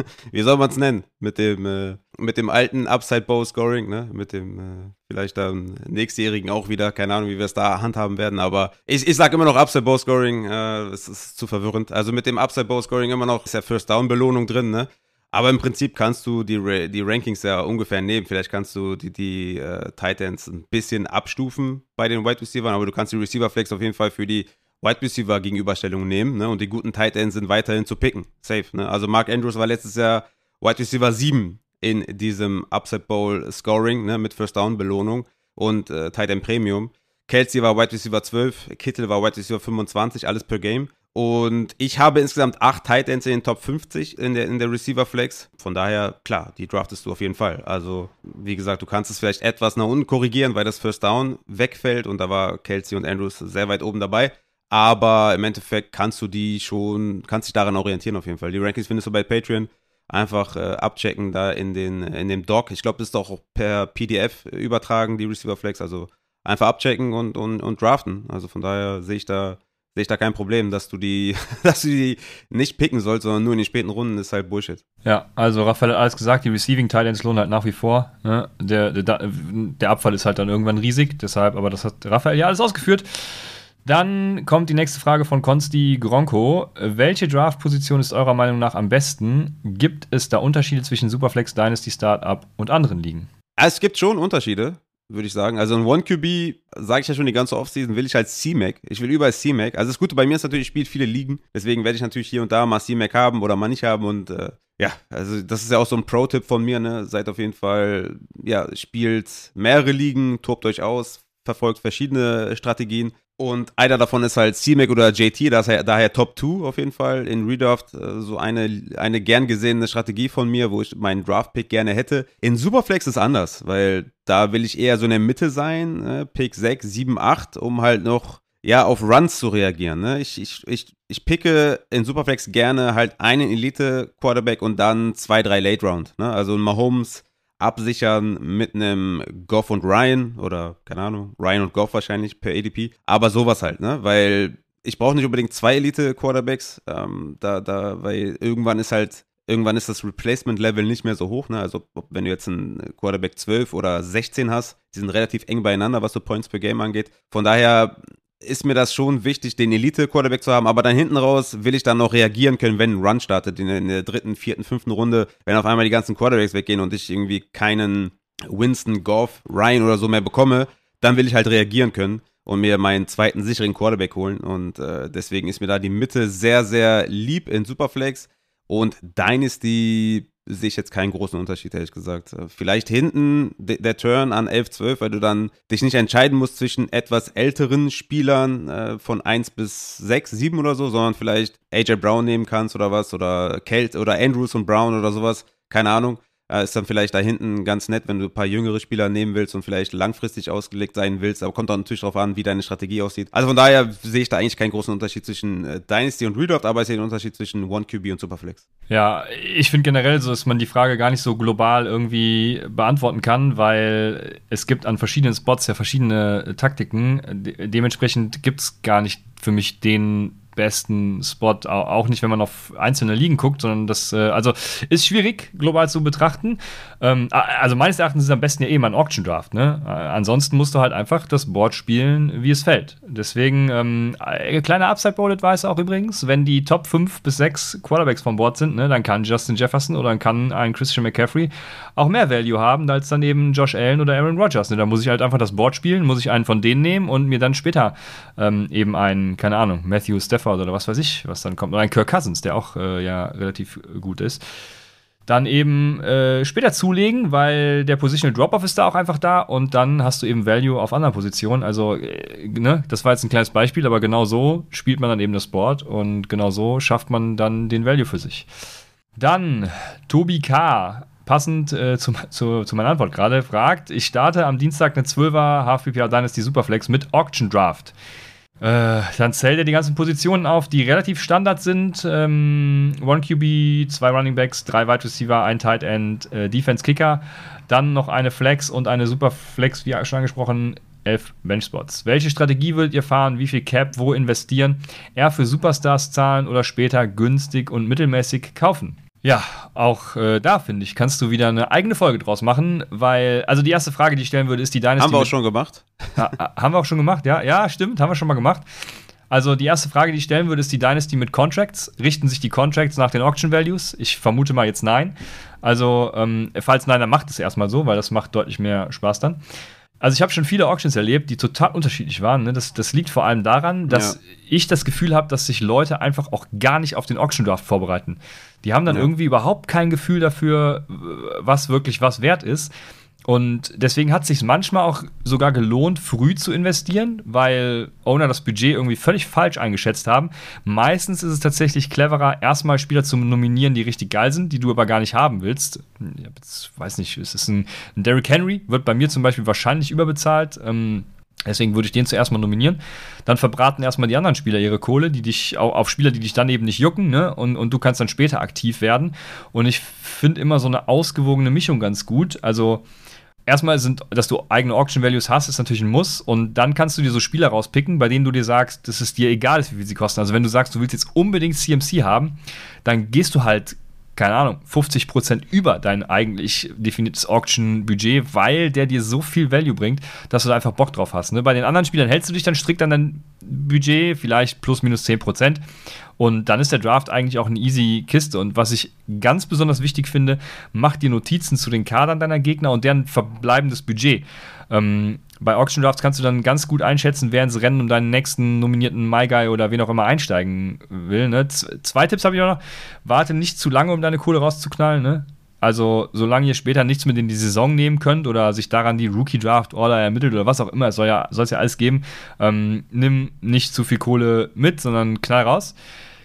wie soll man es nennen? Mit dem, äh, mit dem alten Upside Bow Scoring, ne? Mit dem, äh, vielleicht dann nächstjährigen auch wieder, keine Ahnung, wie wir es da handhaben werden, aber ich, ich sage immer noch Upside Bow Scoring, äh, es ist zu verwirrend. Also mit dem Upside Bow Scoring immer noch ist ja First Down Belohnung drin, ne? Aber im Prinzip kannst du die, die Rankings ja ungefähr nehmen. Vielleicht kannst du die, die äh, Titans ein bisschen abstufen bei den Wide Receivers, aber du kannst die Receiver Flex auf jeden Fall für die Wide Receiver Gegenüberstellung nehmen, ne? Und die guten Tight Ends sind weiterhin zu picken. Safe, ne? Also Mark Andrews war letztes Jahr Wide Receiver 7 in diesem Upset Bowl Scoring, ne? Mit First Down Belohnung und äh, Tight End Premium. Kelsey war Wide Receiver 12, Kittel war Wide Receiver 25, alles per Game. Und ich habe insgesamt acht Tight Ends in den Top 50 in der, in der Receiver Flex. Von daher, klar, die draftest du auf jeden Fall. Also, wie gesagt, du kannst es vielleicht etwas nach unten korrigieren, weil das First Down wegfällt und da war Kelsey und Andrews sehr weit oben dabei. Aber im Endeffekt kannst du die schon, kannst dich daran orientieren auf jeden Fall. Die Rankings findest du bei Patreon. Einfach äh, abchecken da in, den, in dem Doc. Ich glaube, das ist auch per PDF übertragen, die Receiver Flex. Also einfach abchecken und, und, und draften. Also von daher sehe ich da sehe ich da kein Problem, dass du die, dass du die nicht picken sollst, sondern nur in den späten Runden ist halt Bullshit. Ja, also Raphael hat alles gesagt, die Receiving Titans lohnen halt nach wie vor. Ne? Der, der, der Abfall ist halt dann irgendwann riesig, deshalb, aber das hat Raphael ja alles ausgeführt. Dann kommt die nächste Frage von Konsti Gronko. Welche Draft-Position ist eurer Meinung nach am besten? Gibt es da Unterschiede zwischen Superflex, Dynasty, Startup und anderen Ligen? Es gibt schon Unterschiede, würde ich sagen. Also ein One-QB, sage ich ja schon die ganze Offseason, will ich als C-Mac. Ich will überall C-Mac. Also das Gute bei mir ist natürlich, ich spiele viele Ligen. Deswegen werde ich natürlich hier und da mal C-Mac haben oder mal nicht haben. Und äh, ja, also das ist ja auch so ein Pro-Tipp von mir. Ne? Seid auf jeden Fall, ja, spielt mehrere Ligen, tobt euch aus, verfolgt verschiedene Strategien. Und einer davon ist halt C-Mac oder JT, ist daher Top 2 auf jeden Fall in Redraft. Äh, so eine, eine gern gesehene Strategie von mir, wo ich meinen Draft-Pick gerne hätte. In Superflex ist anders, weil da will ich eher so in der Mitte sein, ne? Pick 6, 7, 8, um halt noch ja, auf Runs zu reagieren. Ne? Ich, ich, ich, ich picke in Superflex gerne halt einen Elite-Quarterback und dann zwei, drei Late-Round. Ne? Also ein Mahomes absichern mit einem Goff und Ryan oder keine Ahnung, Ryan und Goff wahrscheinlich per ADP. Aber sowas halt, ne? Weil ich brauche nicht unbedingt zwei Elite-Quarterbacks, ähm, da, da, weil irgendwann ist halt, irgendwann ist das Replacement-Level nicht mehr so hoch, ne? Also wenn du jetzt einen Quarterback 12 oder 16 hast, die sind relativ eng beieinander, was so Points per Game angeht. Von daher ist mir das schon wichtig, den Elite-Quarterback zu haben, aber dann hinten raus will ich dann noch reagieren können, wenn ein Run startet in, der dritten, vierten, fünften Runde, wenn auf einmal die ganzen Quarterbacks weggehen und ich irgendwie keinen Winston, Goff, Ryan oder so mehr bekomme, dann will ich halt reagieren können und mir meinen zweiten sicheren Quarterback holen und äh, deswegen ist mir da die Mitte sehr, sehr lieb in Superflex und Dynasty sehe ich jetzt keinen großen Unterschied, ehrlich gesagt. Äh, vielleicht hinten der Turn an 11, 12, weil du dann dich nicht entscheiden musst zwischen etwas älteren Spielern äh, von 1 bis 6, 7 oder so, sondern vielleicht AJ Brown nehmen kannst oder was oder Kelt oder Andrews und Brown oder sowas. Keine Ahnung äh, ist dann vielleicht da hinten ganz nett, wenn du ein paar jüngere Spieler nehmen willst und vielleicht langfristig ausgelegt sein willst. Aber kommt dann natürlich darauf an, wie deine Strategie aussieht. Also von daher sehe ich da eigentlich keinen großen Unterschied zwischen äh, Dynasty und Redraft, aber ich sehe den Unterschied zwischen One QB und Superflex. Ja, ich finde generell so, dass man die Frage gar nicht so global irgendwie beantworten kann, weil es gibt an verschiedenen Spots ja verschiedene Taktiken. De dementsprechend gibt es gar nicht für mich den besten Spot, auch nicht, wenn man auf einzelne Ligen guckt, sondern das, äh, also ist schwierig global zu betrachten. Ähm, also meines Erachtens ist es am besten ja eh mal ein Auction Draft. Ne? Ansonsten musst du halt einfach das Board spielen, wie es fällt. Deswegen, ähm, äh, kleiner Upside Board Advice auch übrigens, wenn die Top 5 bis 6 Quarterbacks vom Board sind, ne, dann kann Justin Jefferson oder dann kann ein Christian McCaffrey auch mehr Value haben als dann eben Josh Allen oder Aaron Rodgers. Ne? Da muss ich halt einfach das Board spielen, muss ich einen von denen nehmen und mir dann später ähm, eben einen, keine Ahnung, Matthew Stafford oder was weiß ich, was dann kommt. Oder ein Kirk Cousins, der auch äh, ja relativ gut ist. Dann eben äh, später zulegen, weil der Positional Drop-Off ist da auch einfach da und dann hast du eben Value auf anderen Positionen. Also, äh, ne, das war jetzt ein kleines Beispiel, aber genau so spielt man dann eben das Board und genau so schafft man dann den Value für sich. Dann Tobi K passend äh, zu, zu, zu, meiner Antwort gerade, fragt, ich starte am Dienstag eine 12er HFPPA Dynasty Superflex mit Auction Draft. Äh, dann zählt er die ganzen Positionen auf, die relativ Standard sind. Ähm, One QB, zwei Running Backs, drei Wide Receiver, ein Tight End, äh, Defense Kicker. Dann noch eine Flex und eine Superflex, wie schon angesprochen, elf Benchspots. Welche Strategie würdet ihr fahren? Wie viel Cap? Wo investieren? Eher für Superstars zahlen oder später günstig und mittelmäßig kaufen? Ja, auch äh, da finde ich, kannst du wieder eine eigene Folge draus machen, weil, also die erste Frage, die ich stellen würde, ist die Dynasty. Haben wir auch schon gemacht? Ha, haben wir auch schon gemacht, ja, ja, stimmt, haben wir schon mal gemacht. Also die erste Frage, die ich stellen würde, ist die Dynasty mit Contracts. Richten sich die Contracts nach den Auction Values? Ich vermute mal jetzt nein. Also, ähm, falls nein, dann macht es erstmal so, weil das macht deutlich mehr Spaß dann. Also ich habe schon viele Auctions erlebt, die total unterschiedlich waren. Ne? Das, das, liegt vor allem daran, dass ja. ich das Gefühl habe, dass sich Leute einfach auch gar nicht auf den Auction Draft vorbereiten. Die haben dann ja. irgendwie überhaupt kein Gefühl dafür, was wirklich was wert ist. Und deswegen hat es sich manchmal auch sogar gelohnt, früh zu investieren, weil Owner das Budget irgendwie völlig falsch eingeschätzt haben. Meistens ist es tatsächlich cleverer, erstmal Spieler zu nominieren, die richtig geil sind, die du aber gar nicht haben willst. Ich weiß nicht, es ist ein, ein Derrick Henry, wird bei mir zum Beispiel wahrscheinlich überbezahlt. Ähm, Deswegen würde ich den zuerst mal nominieren. Dann verbraten erstmal die anderen Spieler ihre Kohle, die dich auf Spieler, die dich dann eben nicht jucken, ne? Und, und du kannst dann später aktiv werden. Und ich finde immer so eine ausgewogene Mischung ganz gut. Also erstmal sind, dass du eigene Auction Values hast, ist natürlich ein Muss. Und dann kannst du dir so Spieler rauspicken, bei denen du dir sagst, dass es dir egal ist, wie viel sie kosten. Also wenn du sagst, du willst jetzt unbedingt CMC haben, dann gehst du halt keine Ahnung, 50% über dein eigentlich definiertes Auction-Budget, weil der dir so viel Value bringt, dass du da einfach Bock drauf hast. Ne? Bei den anderen Spielern hältst du dich dann strikt an dein Budget, vielleicht plus minus 10%. Und dann ist der Draft eigentlich auch eine easy Kiste. Und was ich ganz besonders wichtig finde, mach dir Notizen zu den Kadern deiner Gegner und deren verbleibendes Budget. Ähm, bei Auction Drafts kannst du dann ganz gut einschätzen, wer ins Rennen um deinen nächsten nominierten My Guy oder wen auch immer einsteigen will. Ne? zwei Tipps habe ich auch noch. Warte nicht zu lange, um deine Kohle rauszuknallen. Ne? Also, solange ihr später nichts mit in die Saison nehmen könnt oder sich daran die Rookie Draft Order ermittelt oder was auch immer, es soll es ja alles geben, ähm, nimm nicht zu viel Kohle mit, sondern knall raus.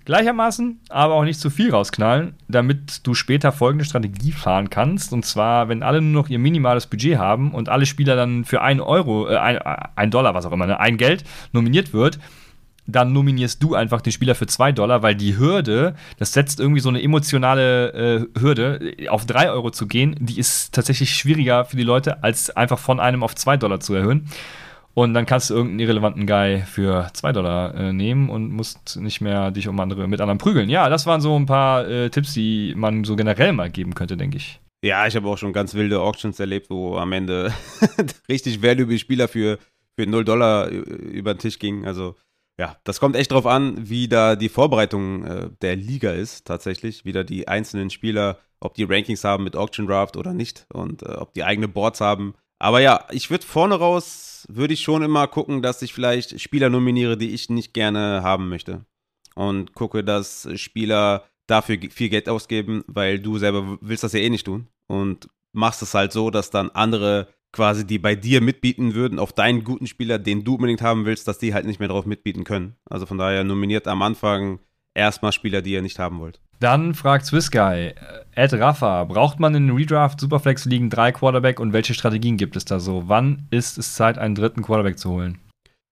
Gleichermaßen aber auch nicht zu viel rausknallen, damit du später folgende Strategie fahren kannst. Und zwar, wenn alle nur noch ihr minimales Budget haben und alle Spieler dann für ein Euro, äh, ein, ein Dollar, was auch immer, ne, ein Geld nominiert wird, dann nominierst du einfach den Spieler für 2 Dollar, weil die Hürde, das setzt irgendwie so eine emotionale äh, Hürde, auf 3 Euro zu gehen, die ist tatsächlich schwieriger für die Leute, als einfach von einem auf 2 Dollar zu erhöhen. Und dann kannst du irgendeinen irrelevanten Guy für 2 Dollar äh, nehmen und musst nicht mehr dich um andere mit anderen prügeln. Ja, das waren so ein paar äh, Tipps, die man so generell mal geben könnte, denke ich. Ja, ich habe auch schon ganz wilde Auctions erlebt, wo am Ende richtig valuable Spieler für, für 0 Dollar über den Tisch gingen. Also ja, das kommt echt drauf an, wie da die Vorbereitung äh, der Liga ist, tatsächlich. Wie da die einzelnen Spieler, ob die Rankings haben mit Auction Draft oder nicht und äh, ob die eigene Boards haben. Aber ja, ich würde vorne raus, würde ich schon immer gucken, dass ich vielleicht Spieler nominiere, die ich nicht gerne haben möchte. Und gucke, dass Spieler dafür viel Geld ausgeben, weil du selber willst das ja eh nicht tun. Und machst es halt so, dass dann andere quasi, die bei dir mitbieten würden, auf deinen guten Spieler, den du unbedingt haben willst, dass die halt nicht mehr drauf mitbieten können. Also von daher nominiert am Anfang erstmal Spieler, die ihr nicht haben wollt. Dann fragt Swissguy, äh, Ed Rafa, braucht man in Redraft Superflex liegen drei Quarterback und welche Strategien gibt es da so? Wann ist es Zeit, einen dritten Quarterback zu holen?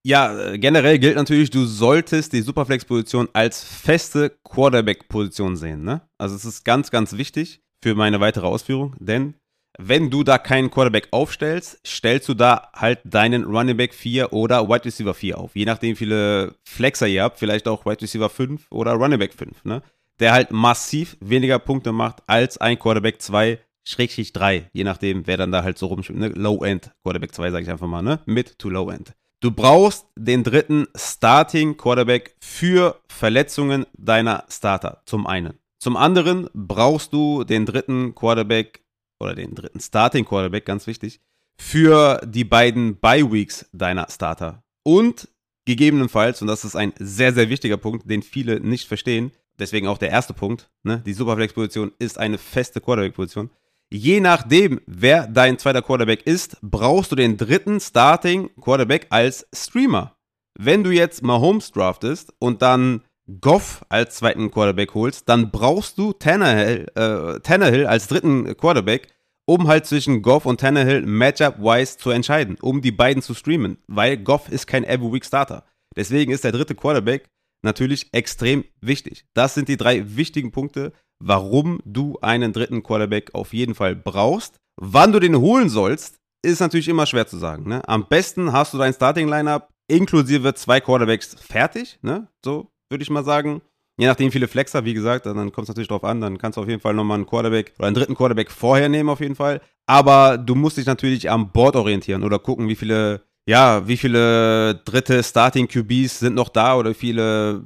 Ja, äh, generell gilt natürlich, du solltest die Superflex-Position als feste Quarterback-Position sehen. Ne? Also es ist ganz, ganz wichtig für meine weitere Ausführung, denn wenn du da keinen Quarterback aufstellst, stellst du da halt deinen Running Back 4 oder Wide Receiver 4 auf. Je nachdem, wie viele Flexer ihr habt, vielleicht auch Wide Receiver 5 oder Running Back 5, ne? Der halt massiv weniger Punkte macht als ein Quarterback 2, Schrägstrich 3, je nachdem, wer dann da halt so rumspielt, ne? Low-End, Quarterback 2, sage ich einfach mal, ne? Mid to Low-End. Du brauchst den dritten Starting Quarterback für Verletzungen deiner Starter, zum einen. Zum anderen brauchst du den dritten Quarterback oder den dritten Starting Quarterback, ganz wichtig, für die beiden Bye Weeks deiner Starter. Und gegebenenfalls, und das ist ein sehr, sehr wichtiger Punkt, den viele nicht verstehen, deswegen auch der erste Punkt, ne, die Superflex-Position ist eine feste Quarterback-Position. Je nachdem, wer dein zweiter Quarterback ist, brauchst du den dritten Starting Quarterback als Streamer. Wenn du jetzt Mahomes draftest und dann Goff als zweiten Quarterback holst, dann brauchst du Tannehill, äh, Tannehill als dritten Quarterback, um halt zwischen Goff und Tannehill Matchup-wise zu entscheiden, um die beiden zu streamen, weil Goff ist kein Every-Week-Starter. Deswegen ist der dritte Quarterback natürlich extrem wichtig. Das sind die drei wichtigen Punkte, warum du einen dritten Quarterback auf jeden Fall brauchst. Wann du den holen sollst, ist natürlich immer schwer zu sagen. Ne? Am besten hast du dein Starting-Lineup inklusive zwei Quarterbacks fertig. Ne? So, würde ich mal sagen. Je nachdem, viele Flexer, wie gesagt, dann kommt es natürlich drauf an, dann kannst du auf jeden Fall nochmal einen Quarterback oder einen dritten Quarterback vorher nehmen, auf jeden Fall. Aber du musst dich natürlich am Board orientieren oder gucken, wie viele, ja, wie viele dritte Starting QBs sind noch da oder viele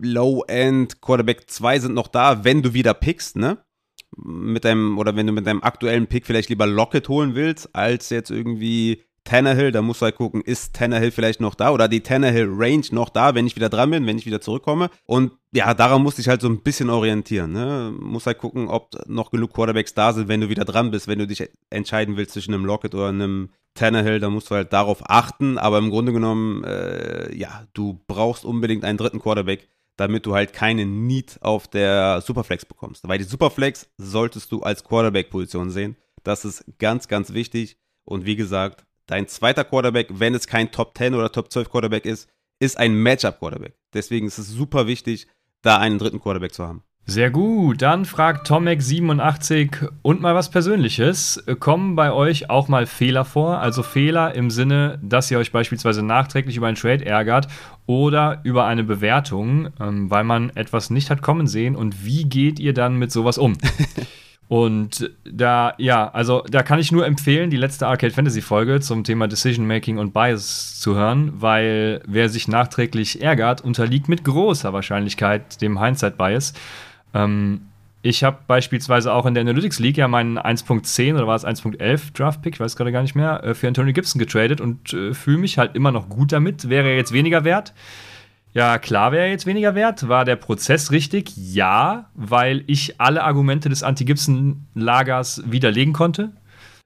Low-End Quarterback 2 sind noch da, wenn du wieder pickst, ne? Mit deinem, oder wenn du mit deinem aktuellen Pick vielleicht lieber Locket holen willst, als jetzt irgendwie Tannehill, da musst du halt gucken, ist Tannehill vielleicht noch da oder die Tannehill Range noch da, wenn ich wieder dran bin, wenn ich wieder zurückkomme. Und ja, daran musst du dich halt so ein bisschen orientieren. Ne? Muss halt gucken, ob noch genug Quarterbacks da sind, wenn du wieder dran bist, wenn du dich entscheiden willst zwischen einem Lockett oder einem Tannehill, da musst du halt darauf achten. Aber im Grunde genommen, äh, ja, du brauchst unbedingt einen dritten Quarterback, damit du halt keinen Need auf der Superflex bekommst. Weil die Superflex solltest du als Quarterback-Position sehen. Das ist ganz, ganz wichtig. Und wie gesagt, Dein zweiter Quarterback, wenn es kein Top 10 oder Top 12 Quarterback ist, ist ein Matchup-Quarterback. Deswegen ist es super wichtig, da einen dritten Quarterback zu haben. Sehr gut. Dann fragt Tomek87 und mal was Persönliches. Kommen bei euch auch mal Fehler vor? Also Fehler im Sinne, dass ihr euch beispielsweise nachträglich über einen Trade ärgert oder über eine Bewertung, ähm, weil man etwas nicht hat kommen sehen. Und wie geht ihr dann mit sowas um? Und da, ja, also da kann ich nur empfehlen, die letzte Arcade Fantasy Folge zum Thema Decision Making und Bias zu hören, weil wer sich nachträglich ärgert, unterliegt mit großer Wahrscheinlichkeit dem Hindsight Bias. Ähm, ich habe beispielsweise auch in der Analytics League ja meinen 1.10 oder war es 1.11 Draft Pick, ich weiß gerade gar nicht mehr, äh, für Antonio Gibson getradet und äh, fühle mich halt immer noch gut damit. Wäre er jetzt weniger wert? Ja, klar wäre jetzt weniger wert. War der Prozess richtig? Ja, weil ich alle Argumente des Anti-Gibson-Lagers widerlegen konnte.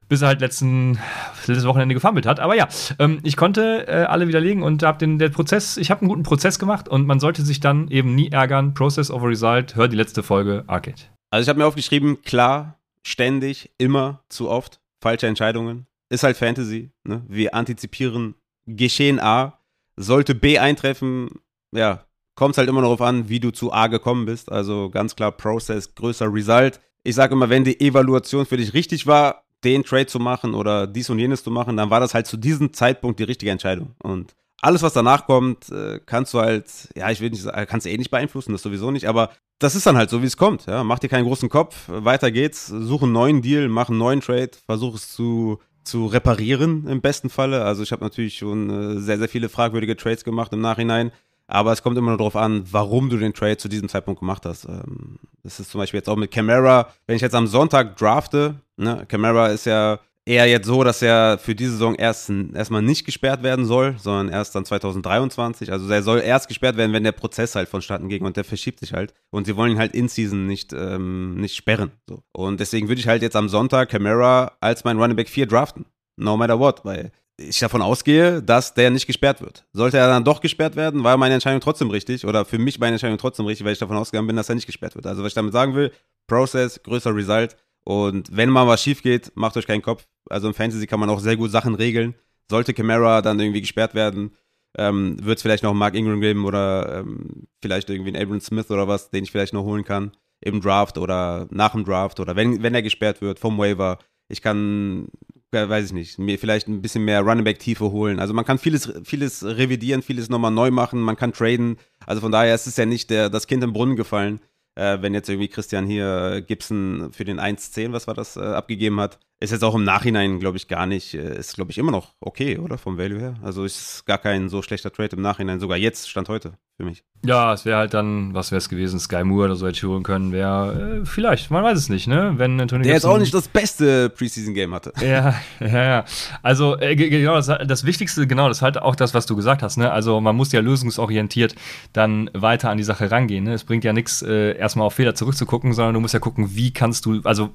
Bis er halt letzten, letztes Wochenende gefummelt hat. Aber ja, ähm, ich konnte äh, alle widerlegen und habe den der Prozess, ich habe einen guten Prozess gemacht und man sollte sich dann eben nie ärgern. Process over Result, hör die letzte Folge Arcade. Also ich habe mir aufgeschrieben, klar, ständig, immer, zu oft, falsche Entscheidungen. Ist halt Fantasy. Ne? Wir antizipieren Geschehen A. Sollte B eintreffen, ja, kommt es halt immer darauf an, wie du zu A gekommen bist. Also ganz klar Process, größer Result. Ich sage immer, wenn die Evaluation für dich richtig war, den Trade zu machen oder dies und jenes zu machen, dann war das halt zu diesem Zeitpunkt die richtige Entscheidung. Und alles, was danach kommt, äh, kannst du halt, ja, ich will nicht sagen, kannst du eh nicht beeinflussen, das sowieso nicht, aber das ist dann halt so, wie es kommt. Ja. Mach dir keinen großen Kopf, weiter geht's, such einen neuen Deal, mach einen neuen Trade, versuch es zu, zu reparieren im besten Falle. Also ich habe natürlich schon äh, sehr, sehr viele fragwürdige Trades gemacht im Nachhinein. Aber es kommt immer nur darauf an, warum du den Trade zu diesem Zeitpunkt gemacht hast. Ähm, das ist zum Beispiel jetzt auch mit Camara. Wenn ich jetzt am Sonntag drafte, ne, Camara ist ja eher jetzt so, dass er für diese Saison erst erstmal nicht gesperrt werden soll, sondern erst dann 2023. Also er soll erst gesperrt werden, wenn der Prozess halt vonstatten ging und der verschiebt sich halt. Und sie wollen ihn halt in Season nicht, ähm, nicht sperren. So. Und deswegen würde ich halt jetzt am Sonntag Camara als mein Running Back 4 draften. No matter what, weil ich davon ausgehe, dass der nicht gesperrt wird. Sollte er dann doch gesperrt werden, war meine Entscheidung trotzdem richtig oder für mich meine Entscheidung trotzdem richtig, weil ich davon ausgegangen bin, dass er nicht gesperrt wird. Also was ich damit sagen will, Process, größer Result und wenn mal was schief geht, macht euch keinen Kopf. Also im Fantasy kann man auch sehr gut Sachen regeln. Sollte Camara dann irgendwie gesperrt werden, ähm, wird es vielleicht noch Mark Ingram geben oder ähm, vielleicht irgendwie einen Abram Smith oder was, den ich vielleicht noch holen kann im Draft oder nach dem Draft oder wenn, wenn er gesperrt wird vom Waiver. Ich kann weiß ich nicht, mir vielleicht ein bisschen mehr Running Back Tiefe holen. Also man kann vieles, vieles revidieren, vieles nochmal neu machen, man kann traden. Also von daher ist es ja nicht der, das Kind im Brunnen gefallen, äh, wenn jetzt irgendwie Christian hier Gibson für den 1-10, was war das, äh, abgegeben hat. Ist jetzt auch im Nachhinein, glaube ich, gar nicht, äh, ist, glaube ich, immer noch okay, oder? Vom Value her. Also ist gar kein so schlechter Trade im Nachhinein, sogar jetzt, Stand heute für mich. Ja, es wäre halt dann, was wäre es gewesen, Sky Moore oder so hätte ich holen können, wäre äh, vielleicht, man weiß es nicht, ne? Wenn Anthony Der jetzt auch nicht das beste Preseason-Game hatte. Ja, ja, ja. Also, äh, genau, das, das, Wichtigste, genau, das ist halt auch das, was du gesagt hast, ne? Also, man muss ja lösungsorientiert dann weiter an die Sache rangehen, ne? Es bringt ja nichts, äh, erstmal auf Fehler zurückzugucken, sondern du musst ja gucken, wie kannst du, also,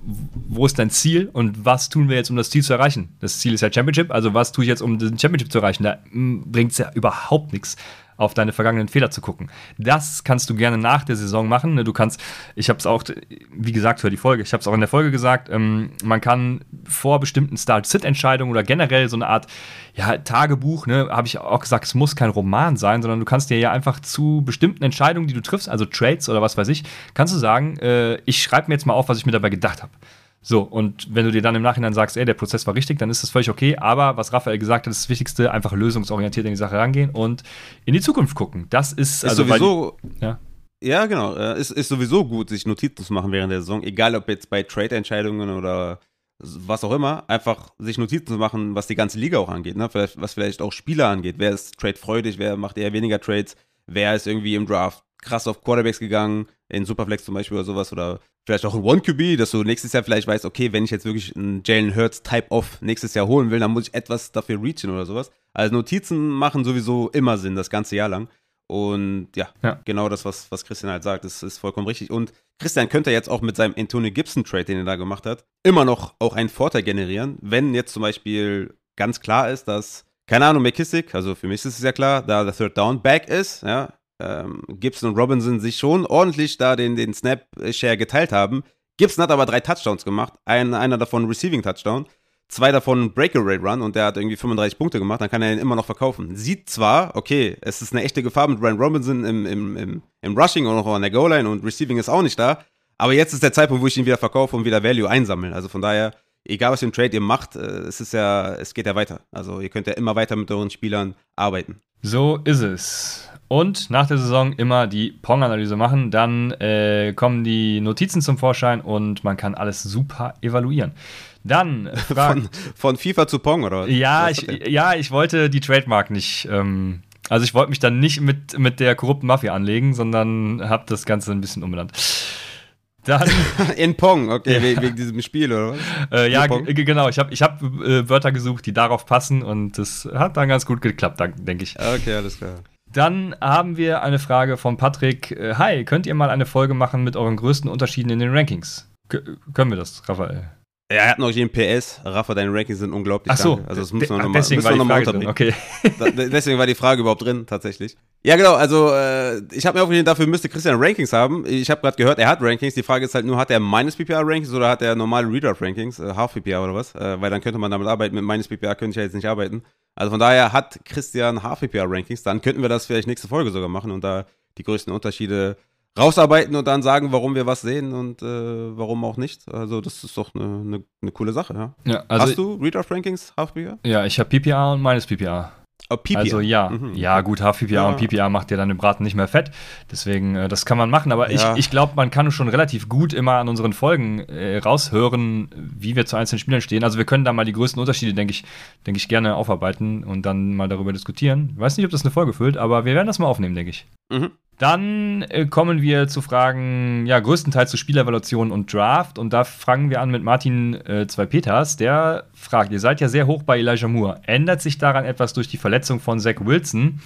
wo ist dein Ziel und was tun wir jetzt, um das Ziel zu erreichen? Das Ziel ist ja Championship, also, was tue ich jetzt, um den Championship zu erreichen? Da hm, bringt es ja überhaupt nichts auf deine vergangenen Fehler zu gucken. Das kannst du gerne nach der Saison machen. Ne? Du kannst, ich habe es auch, wie gesagt, hör die Folge, ich habe es auch in der Folge gesagt, ähm, man kann vor bestimmten Start-Sit-Entscheidungen oder generell so eine Art ja, Tagebuch, ne, habe ich auch gesagt, es muss kein Roman sein, sondern du kannst dir ja einfach zu bestimmten Entscheidungen, die du triffst, also Trades oder was weiß ich, kannst du sagen, äh, ich schreibe mir jetzt mal auf, was ich mir dabei gedacht habe. So, und wenn du dir dann im Nachhinein sagst, ey, der Prozess war richtig, dann ist das völlig okay. Aber was Raphael gesagt hat, ist das Wichtigste, einfach lösungsorientiert in die Sache rangehen und in die Zukunft gucken. Das ist, ist also sowieso. Weil, ja. Ja, genau. Äh, ist, ist sowieso gut, sich Notizen zu machen während der Saison. Egal, ob jetzt bei Trade-Entscheidungen oder was auch immer. Einfach sich Notizen zu machen, was die ganze Liga auch angeht. Ne? Vielleicht, was vielleicht auch Spieler angeht. Wer ist trade-freudig, wer macht eher weniger Trades, wer ist irgendwie im Draft krass auf Quarterbacks gegangen, in Superflex zum Beispiel oder sowas. Oder vielleicht auch ein One-QB, dass du nächstes Jahr vielleicht weißt, okay, wenn ich jetzt wirklich einen Jalen Hurts Type-Off nächstes Jahr holen will, dann muss ich etwas dafür reachen oder sowas. Also Notizen machen sowieso immer Sinn, das ganze Jahr lang. Und ja, ja. genau das, was, was Christian halt sagt, das ist vollkommen richtig. Und Christian könnte jetzt auch mit seinem Anthony Gibson-Trade, den er da gemacht hat, immer noch auch einen Vorteil generieren, wenn jetzt zum Beispiel ganz klar ist, dass, keine Ahnung, McKissick, also für mich ist es ja klar, da der Third Down Back ist, ja, ähm, Gibson und Robinson sich schon ordentlich da den, den Snap-Share geteilt haben. Gibson hat aber drei Touchdowns gemacht, ein, einer davon Receiving Touchdown, zwei davon Breakaway Run und der hat irgendwie 35 Punkte gemacht, dann kann er ihn immer noch verkaufen. Sieht zwar, okay, es ist eine echte Gefahr mit Ryan Robinson im, im, im, im Rushing und auch an der Goal-Line und Receiving ist auch nicht da, aber jetzt ist der Zeitpunkt, wo ich ihn wieder verkaufe und wieder Value einsammle. Also von daher, egal was für ein Trade ihr macht, äh, es ist ja, es geht ja weiter. Also ihr könnt ja immer weiter mit euren Spielern arbeiten. So ist es und nach der Saison immer die Pong-Analyse machen. Dann äh, kommen die Notizen zum Vorschein und man kann alles super evaluieren. Dann von, von, FIFA zu Pong, oder? Ja, ich, ja ich wollte die Trademark nicht. Ähm, also ich wollte mich dann nicht mit, mit der korrupten Mafia anlegen, sondern habe das Ganze ein bisschen umbenannt. Dann in Pong, okay, ja. wegen, diesem Spiel, oder was? Äh, ja, genau. Ich habe ich hab, äh, Wörter gesucht, die darauf passen und das hat dann ganz gut geklappt, denke ich. Okay, alles klar. Dann haben wir eine Frage von Patrick. Äh, hi, könnt ihr mal eine Folge machen mit euren größten Unterschieden in den Rankings? K können wir das, Raphael? Ja, er hat noch jeden PS. Rafa, deine Rankings sind unglaublich. Ach so, danke. also das wir ach, nochmal deswegen war die Frage drin. Okay. Da, deswegen war die Frage überhaupt drin, tatsächlich. Ja, genau. Also, äh, ich habe mir aufgeschrieben, dafür müsste Christian Rankings haben. Ich habe gerade gehört, er hat Rankings. Die Frage ist halt nur, hat er minus PPR-Rankings oder hat er normale Redraft-Rankings? Äh, Half PPR oder was? Äh, weil dann könnte man damit arbeiten. Mit minus PPR könnte ich ja jetzt nicht arbeiten. Also von daher hat Christian Half PPR-Rankings. Dann könnten wir das vielleicht nächste Folge sogar machen und da die größten Unterschiede rausarbeiten und dann sagen, warum wir was sehen und äh, warum auch nicht. Also das ist doch eine, eine, eine coole Sache, ja. ja also Hast du Redraft Rankings, Half PPR? Ja, ich habe PPR und meines PPR. Oh, PPR. Also ja, Mhm. ja gut, Half-PPA Ja. und PPA macht ja dann den Braten nicht mehr fett. Deswegen, äh, das kann man machen. Aber Ja. ich, ich glaube, man kann schon relativ gut immer an unseren Folgen äh, raushören, wie wir zu einzelnen Spielern stehen. Also wir können da mal die größten Unterschiede, denke ich, denke ich, gerne aufarbeiten und dann mal darüber diskutieren. Ich weiß nicht, ob das eine Folge füllt, aber wir werden das mal aufnehmen, denke ich. Mhm. Dann äh, kommen wir zu Fragen, ja, größtenteils zu Spielevaluation und Draft. Und da fangen wir an mit Martin äh, Zwei Peters. Der fragt: Ihr seid ja sehr hoch bei Elijah Moore. Ändert sich daran etwas durch die Verletzung von Zach Wilson?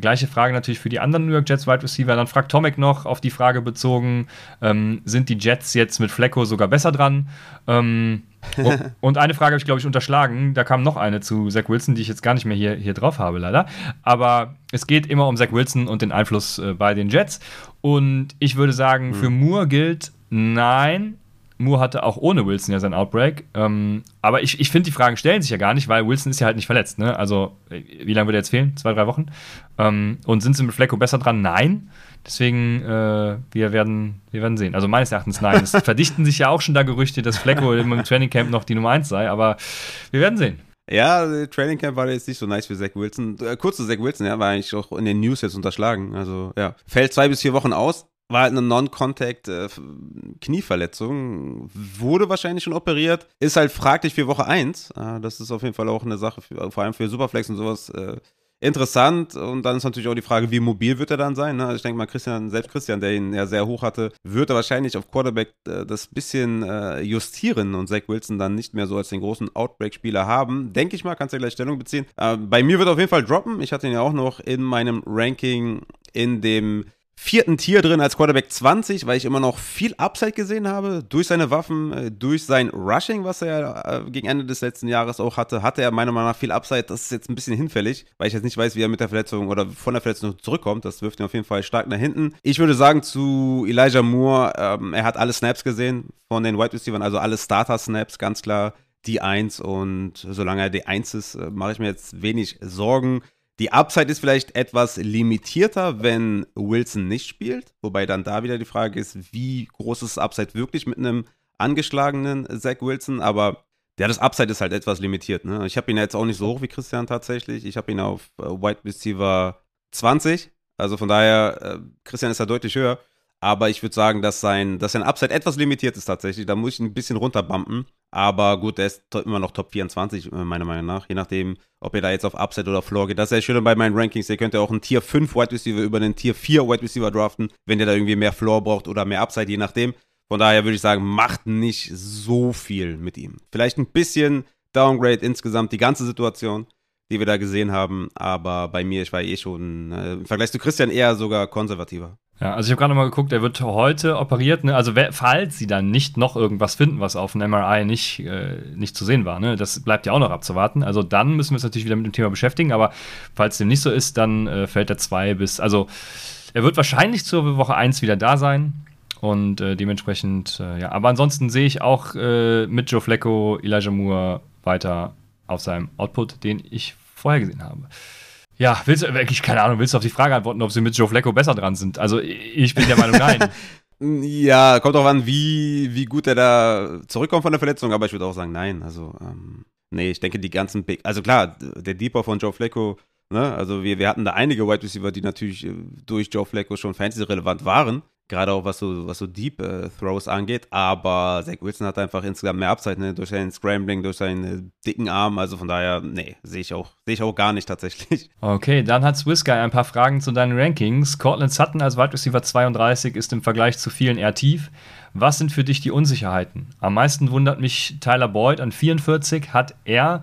Gleiche Frage natürlich für die anderen New York Jets Wide Receiver. Dann fragt Tomek noch auf die Frage bezogen: ähm, Sind die Jets jetzt mit Flecko sogar besser dran? Ähm, oh, und eine Frage habe ich, glaube ich, unterschlagen. Da kam noch eine zu Zach Wilson, die ich jetzt gar nicht mehr hier, hier drauf habe, leider. Aber es geht immer um Zach Wilson und den Einfluss äh, bei den Jets. Und ich würde sagen, für Moore gilt nein. Moore hatte auch ohne Wilson ja sein Outbreak. Ähm, aber ich, ich finde, die Fragen stellen sich ja gar nicht, weil Wilson ist ja halt nicht verletzt. Ne? Also, äh, wie lange wird er jetzt fehlen? Zwei, drei Wochen? Ähm, und sind sie mit Flecko besser dran? Nein. Deswegen, äh, wir, werden, wir werden sehen. Also meines Erachtens nein. Es verdichten sich ja auch schon da Gerüchte, dass Flecko im Training Camp noch die Nummer 1 sei, aber wir werden sehen. Ja, Training Camp war jetzt nicht so nice für Zach Wilson. Äh, kurz zu Zach Wilson, ja, war eigentlich auch in den News jetzt unterschlagen. Also, ja. Fällt zwei bis vier Wochen aus. War halt eine Non-Contact-Knieverletzung. Wurde wahrscheinlich schon operiert. Ist halt fraglich für Woche 1. Äh, das ist auf jeden Fall auch eine Sache, für, vor allem für Superflex und sowas. Äh, interessant. Und dann ist natürlich auch die Frage, wie mobil wird er dann sein? Ne? Also ich denke mal, Christian, selbst Christian, der ihn ja sehr hoch hatte, wird er wahrscheinlich auf Quarterback äh, das bisschen äh, justieren und Zach Wilson dann nicht mehr so als den großen Outbreak-Spieler haben. Denke ich mal, kannst du ja gleich Stellung beziehen. Äh, bei mir wird er auf jeden Fall droppen. Ich hatte ihn ja auch noch in meinem Ranking in dem vierten Tier drin als Quarterback 20, weil ich immer noch viel Upside gesehen habe. Durch seine Waffen, äh, durch sein Rushing, was er äh, gegen Ende des letzten Jahres auch hatte, hatte er meiner Meinung nach viel Upside. Das ist jetzt ein bisschen hinfällig, weil ich jetzt nicht weiß, wie er mit der Verletzung oder von der Verletzung zurückkommt. Das wirft ihn auf jeden Fall stark nach hinten. Ich würde sagen zu Elijah Moore, ähm, er hat alle Snaps gesehen von den Wide Receivers, also alle Starter-Snaps, ganz klar die 1 und solange er die 1 ist, äh, mache ich mir jetzt wenig Sorgen. Die Upside ist vielleicht etwas limitierter, wenn Wilson nicht spielt. Wobei dann da wieder die Frage ist, wie groß ist das Upside wirklich mit einem angeschlagenen Zach Wilson? Aber ja, das Upside ist halt etwas limitiert. Ne? Ich habe ihn jetzt auch nicht so hoch wie Christian tatsächlich. Ich habe ihn auf äh, Wide Receiver 20. Also von daher, äh, Christian ist da deutlich höher. Aber ich würde sagen, dass sein, dass sein Upside etwas limitiert ist tatsächlich. Da muss ich ein bisschen runterbumpen. Aber gut, der ist immer noch Top 24, äh, meiner Meinung nach. Je nachdem, ob ihr da jetzt auf Upside oder Floor geht. Das ist ja schön bei meinen Rankings. Ihr könnt ja auch einen Tier 5 Wide Receiver über einen Tier 4 Wide Receiver draften, wenn ihr da irgendwie mehr Floor braucht oder mehr Upside, je nachdem. Von daher würde ich sagen, macht nicht so viel mit ihm. Vielleicht ein bisschen Downgrade insgesamt, die ganze Situation, die wir da gesehen haben. Aber bei mir, ich war eh schon äh, im Vergleich zu Christian eher sogar konservativer. Ja, also ich habe gerade mal geguckt, er wird heute operiert, ne? Also falls sie dann nicht noch irgendwas finden, was auf dem MRI nicht, äh, nicht zu sehen war, ne? Das bleibt ja auch noch abzuwarten. Also dann müssen wir uns natürlich wieder mit dem Thema beschäftigen, aber falls dem nicht so ist, dann äh, fällt er zwei bis, also er wird wahrscheinlich zur Woche 1 wieder da sein. Und äh, dementsprechend, äh, ja, aber ansonsten sehe ich auch äh, mit Joe Flacco, Elijah Moore weiter auf seinem Output, den ich vorher gesehen habe. Ja, willst du, wirklich, keine Ahnung, willst du auf die Frage antworten, ob sie mit Joe Flacco besser dran sind? Also, ich bin der Meinung, nein. Ja, kommt auch an, wie, wie gut er da zurückkommt von der Verletzung, aber ich würde auch sagen, nein. Also, ähm, nee, ich denke, die ganzen Big, also klar, der Deeper von Joe Flacco, ne, also wir, wir hatten da einige Wide Receiver, die natürlich äh, durch Joe Flacco schon fantasy-relevant waren. Gerade auch was so, was so Deep äh, Throws angeht, aber Zach Wilson hat einfach insgesamt mehr Upside, ne, durch seinen Scrambling, durch seinen äh, dicken Arm, also von daher, nee, sehe ich auch, sehe ich auch gar nicht tatsächlich. Okay, dann hat Swiss Guy ein paar Fragen zu deinen Rankings. Cortland Sutton als Wide Receiver 32 ist im Vergleich zu vielen eher tief. Was sind für dich die Unsicherheiten? Am meisten wundert mich Tyler Boyd an 44. Hat er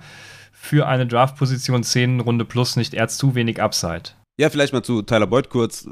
für eine Draft-Position 10 Runde plus nicht eher zu wenig Upside? Ja, vielleicht mal zu Tyler Boyd kurz.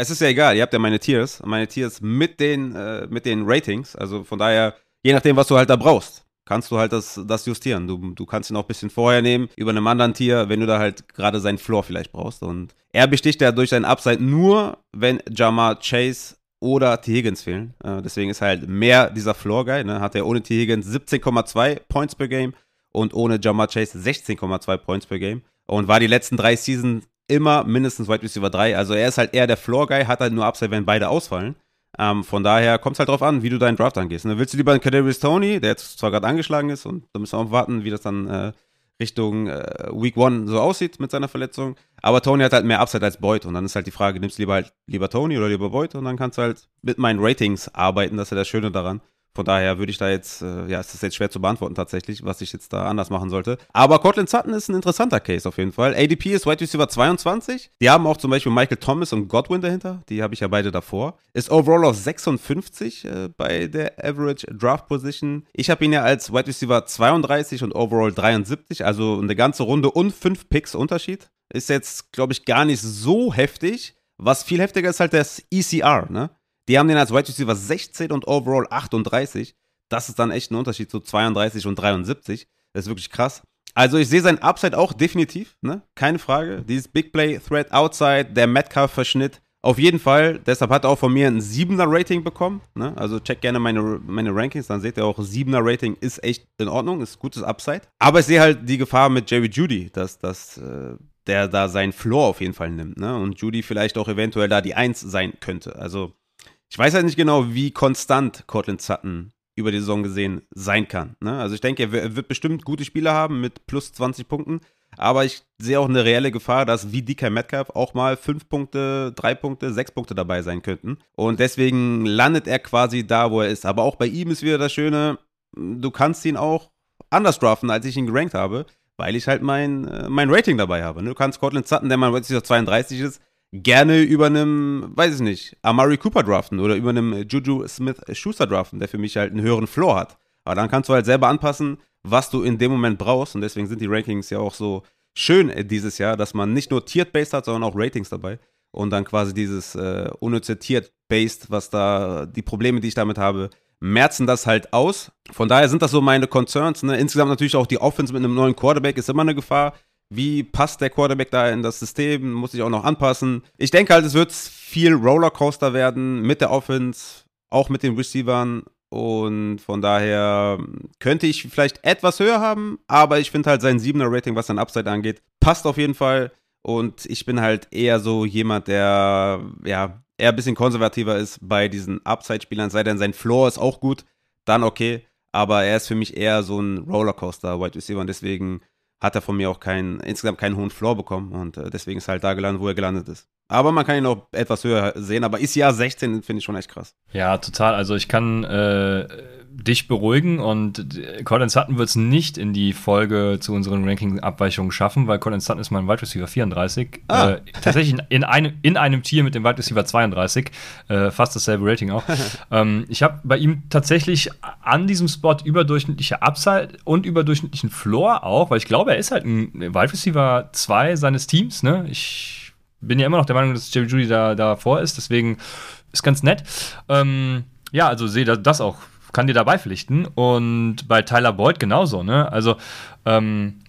Es ist ja egal, ihr habt ja meine Tiers, meine Tiers mit den, äh, mit den Ratings. Also von daher, je nachdem, was du halt da brauchst. kannst du halt das, das justieren. Du, du kannst ihn auch ein bisschen vorher nehmen, über einem anderen Tier, wenn du da halt gerade seinen Floor vielleicht brauchst. Und er besticht ja durch seinen Upside nur, wenn Jamar Chase oder T. Higgins fehlen. Äh, deswegen ist halt mehr dieser Floor-Guy. Ne? Hat er ohne T. Higgins 17,2 Points per Game und ohne Jamar Chase 16,2 Points per Game. Und war die letzten drei Seasons immer mindestens Wide Receiver 3. Also er ist halt eher der Floor-Guy, hat halt nur Upside, wenn beide ausfallen. Ähm, von daher kommt es halt drauf an, wie du deinen Draft angehst. Ne? Willst du lieber einen Kadarius Tony, der jetzt zwar gerade angeschlagen ist und da müssen wir auch warten, wie das dann äh, Richtung äh, Week One so aussieht mit seiner Verletzung. Aber Tony hat halt mehr Upside als Boyd und dann ist halt die Frage, nimmst du lieber halt lieber Tony oder lieber Boyd und dann kannst du halt mit meinen Ratings arbeiten, das ist ja das Schöne daran. Von daher würde ich da jetzt, äh, ja, ist jetzt schwer zu beantworten tatsächlich, was ich jetzt da anders machen sollte. Aber Cortland Sutton ist ein interessanter Case auf jeden Fall. ADP ist Wide Receiver 22. Die haben auch zum Beispiel Michael Thomas und Godwin dahinter. Die habe ich ja beide davor. Ist overall auf 56 äh, bei der Average Draft Position. Ich habe ihn ja als Wide Receiver 32 und overall 73, also eine ganze Runde und fünf Picks Unterschied. Ist jetzt, glaube ich, gar nicht so heftig. Was viel heftiger ist halt das ECR, ne? Die haben den als Wide Receiver 16 und overall 38. Das ist dann echt ein Unterschied zu 32 und 73. Das ist wirklich krass. Also ich sehe sein Upside auch definitiv, ne? Keine Frage. Dieses Big Play, Threat Outside, der Metcalf-Verschnitt. Auf jeden Fall. Deshalb hat er auch von mir ein 7er Rating bekommen. Ne? Also check gerne meine, meine Rankings, dann seht ihr auch, 7er Rating ist echt in Ordnung, ist gutes Upside. Aber ich sehe halt die Gefahr mit Jerry Judy, dass, dass äh, der da seinen Floor auf jeden Fall nimmt. Ne? Und Judy vielleicht auch eventuell da die 1 sein könnte. Also ich weiß halt nicht genau, wie konstant Cortland Sutton über die Saison gesehen sein kann. Ne? Also ich denke, er wird bestimmt gute Spiele haben mit plus 20 Punkten. Aber ich sehe auch eine reelle Gefahr, dass wie DK Metcalf auch mal 5 Punkte, 3 Punkte, 6 Punkte dabei sein könnten. Und deswegen landet er quasi da, wo er ist. Aber auch bei ihm ist wieder das Schöne, du kannst ihn auch anders draften, als ich ihn gerankt habe, weil ich halt mein, äh, mein Rating dabei habe. Ne? Du kannst Cortland Sutton, der Rating 32 ist, gerne über einem, weiß ich nicht, Amari Cooper draften oder über einem Juju Smith Schuster draften, der für mich halt einen höheren Floor hat. Aber dann kannst du halt selber anpassen, was du in dem Moment brauchst. Und deswegen sind die Rankings ja auch so schön dieses Jahr, dass man nicht nur Tiered-Based hat, sondern auch Ratings dabei. Und dann quasi dieses äh, unnütze Tiered-Based, was da, die Probleme, die ich damit habe, merzen das halt aus. Von daher sind das so meine Concerns. Ne? Insgesamt natürlich auch die Offense mit einem neuen Quarterback ist immer eine Gefahr. Wie passt der Quarterback da in das System? Muss sich auch noch anpassen. Ich denke halt, es wird viel Rollercoaster werden mit der Offense, auch mit den Receivern. Und von daher könnte ich vielleicht etwas höher haben, aber ich finde halt sein 7er Rating, was sein Upside angeht, passt auf jeden Fall. Und ich bin halt eher so jemand, der ja eher ein bisschen konservativer ist bei diesen Upside-Spielern, sei denn sein Floor ist auch gut, dann okay. Aber er ist für mich eher so ein Rollercoaster-Wide Receiver und deswegen hat er von mir auch keinen, insgesamt keinen hohen Floor bekommen und äh, deswegen ist er halt da gelandet, wo er gelandet ist. Aber man kann ihn auch etwas höher sehen, aber ist ja 16, finde ich schon echt krass. Ja, total. Also ich kann äh, dich beruhigen und äh, Colin Sutton wird es nicht in die Folge zu unseren Ranking-Abweichungen schaffen, weil Colin Sutton ist mein Wide Receiver 34. Ah. Äh, tatsächlich in, in, einem, in einem Tier mit dem Wide Receiver 32. Äh, fast dasselbe Rating auch. ähm, ich habe bei ihm tatsächlich an diesem Spot überdurchschnittliche Upside und überdurchschnittlichen Floor auch, weil ich glaube, er ist halt ein Wide Receiver 2 seines Teams. Ne? Ich bin ja immer noch der Meinung, dass Jerry Judy da davor ist, deswegen ist ganz nett. Ähm, ja, also sehe das auch kann dir dabei pflichten. Und bei Tyler Boyd genauso, ne? Also, ähm,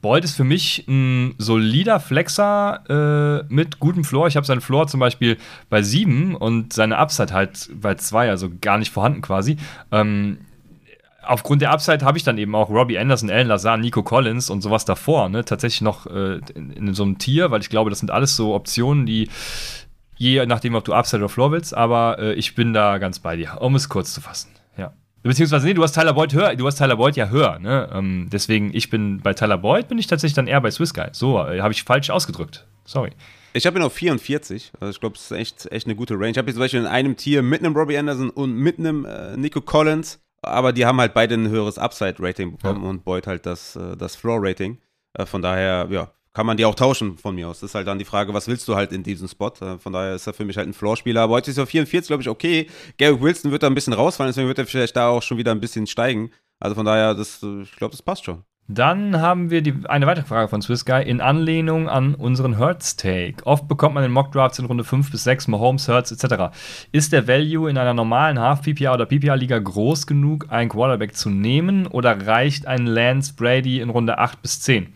Boyd ist für mich ein solider Flexer äh, mit gutem Floor. Ich habe seinen Floor zum Beispiel bei 7 und seine Upside halt bei 2, also gar nicht vorhanden quasi. Ähm, aufgrund der Upside habe ich dann eben auch Robbie Anderson, Alan Lazar, Nico Collins und sowas davor, ne? Tatsächlich noch äh, in, in, so einem Tier, weil ich glaube, das sind alles so Optionen, die je nachdem, ob du Upside oder Floor willst, aber äh, ich bin da ganz bei dir, um es kurz zu fassen. Ja. Beziehungsweise, nee, du hast Tyler Boyd höher, du hast Tyler Boyd ja höher, ne? Ähm, deswegen, ich bin bei Tyler Boyd, bin ich tatsächlich dann eher bei Swiss Guy. So, äh, habe ich falsch ausgedrückt. Sorry. Ich habe ihn auf 44. Also ich glaube, es ist echt, echt eine gute Range. Ich habe ihn zum Beispiel in einem Tier mit einem Robbie Anderson und mit einem äh, Nico Collins. Aber die haben halt beide ein höheres Upside-Rating bekommen ja. und Boyd halt das, äh, das Floor-Rating. Äh, von daher, ja, kann man die auch tauschen von mir aus. Das ist halt dann die Frage, was willst du halt in diesem Spot? Äh, von daher ist er für mich halt ein Floor-Spieler. Aber heute ist er 44, glaube ich, okay. Garrett Wilson wird da ein bisschen rausfallen, deswegen wird er vielleicht da auch schon wieder ein bisschen steigen. Also von daher, das, ich glaube, das passt schon. Dann haben wir die, eine weitere Frage von Swiss Guy in Anlehnung an unseren Hertz-Take. Oft bekommt man in Mock-Drafts in Runde 5 bis 6 Mahomes, Hertz etc. Ist der Value in einer normalen Half-PPA oder PPA-Liga groß genug, einen Quarterback zu nehmen oder reicht ein Lance Brady in Runde 8 bis 10?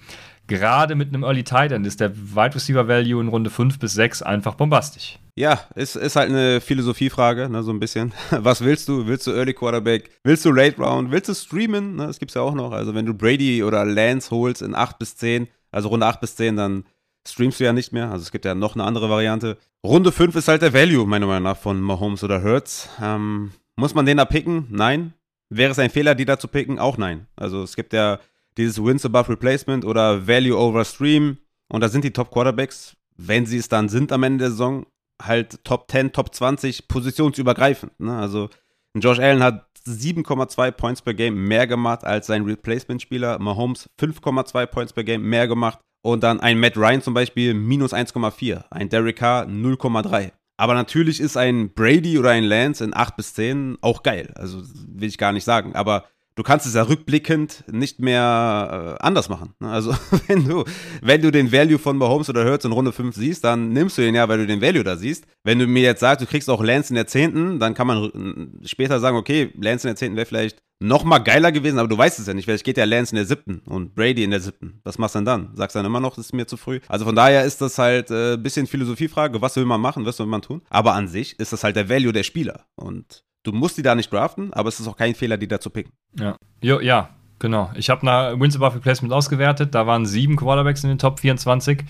Gerade mit einem Early Tight End ist der Wide Receiver Value in Runde 5 bis 6 einfach bombastisch. Ja, ist, ist halt eine Philosophiefrage, ne, so ein bisschen. Was willst du? Willst du Early Quarterback? Willst du Late Round? Willst du streamen? Ne, das gibt's ja auch noch. Also, wenn du Brady oder Lance holst in 8 bis 10, also Runde 8 bis 10, dann streamst du ja nicht mehr. Also, es gibt ja noch eine andere Variante. Runde 5 ist halt der Value, meiner Meinung nach, von Mahomes oder Hertz. Ähm, muss man den da picken? Nein. Wäre es ein Fehler, die da zu picken? Auch nein. Also, es gibt ja dieses Wins above Replacement oder Value over Stream. Und da sind die Top Quarterbacks, wenn sie es dann sind am Ende der Saison, halt Top 10, Top 20 positionsübergreifend. Ne? Also Josh Allen hat 7,2 Points per Game mehr gemacht als sein Replacement-Spieler. Mahomes 5,2 Points per Game mehr gemacht. Und dann ein Matt Ryan zum Beispiel minus 1,4. Ein Derek Carr 0,3. Aber natürlich ist ein Brady oder ein Lance in 8 bis 10 auch geil. Also will ich gar nicht sagen. Aber du kannst es ja rückblickend nicht mehr äh, anders machen. Ne? Also wenn du, wenn du den Value von Mahomes oder Hurts in Runde 5 siehst, dann nimmst du ihn ja, weil du den Value da siehst. Wenn du mir jetzt sagst, du kriegst auch Lance in der 10., dann kann man später sagen, okay, Lance in der 10. wäre vielleicht noch mal geiler gewesen, aber du weißt es ja nicht, vielleicht geht ja Lance in der 7. und Brady in der 7. Was machst du denn dann? Sagst du dann immer noch, das ist mir zu früh? Also von daher ist das halt ein äh, bisschen Philosophiefrage, was will man machen, was will man tun? Aber an sich ist das halt der Value der Spieler und Du musst die da nicht draften, aber es ist auch kein Fehler, die da zu picken. Ja, jo, ja genau. Ich habe nach Wins above Replacement ausgewertet. Da waren sieben Quarterbacks in den Top 24.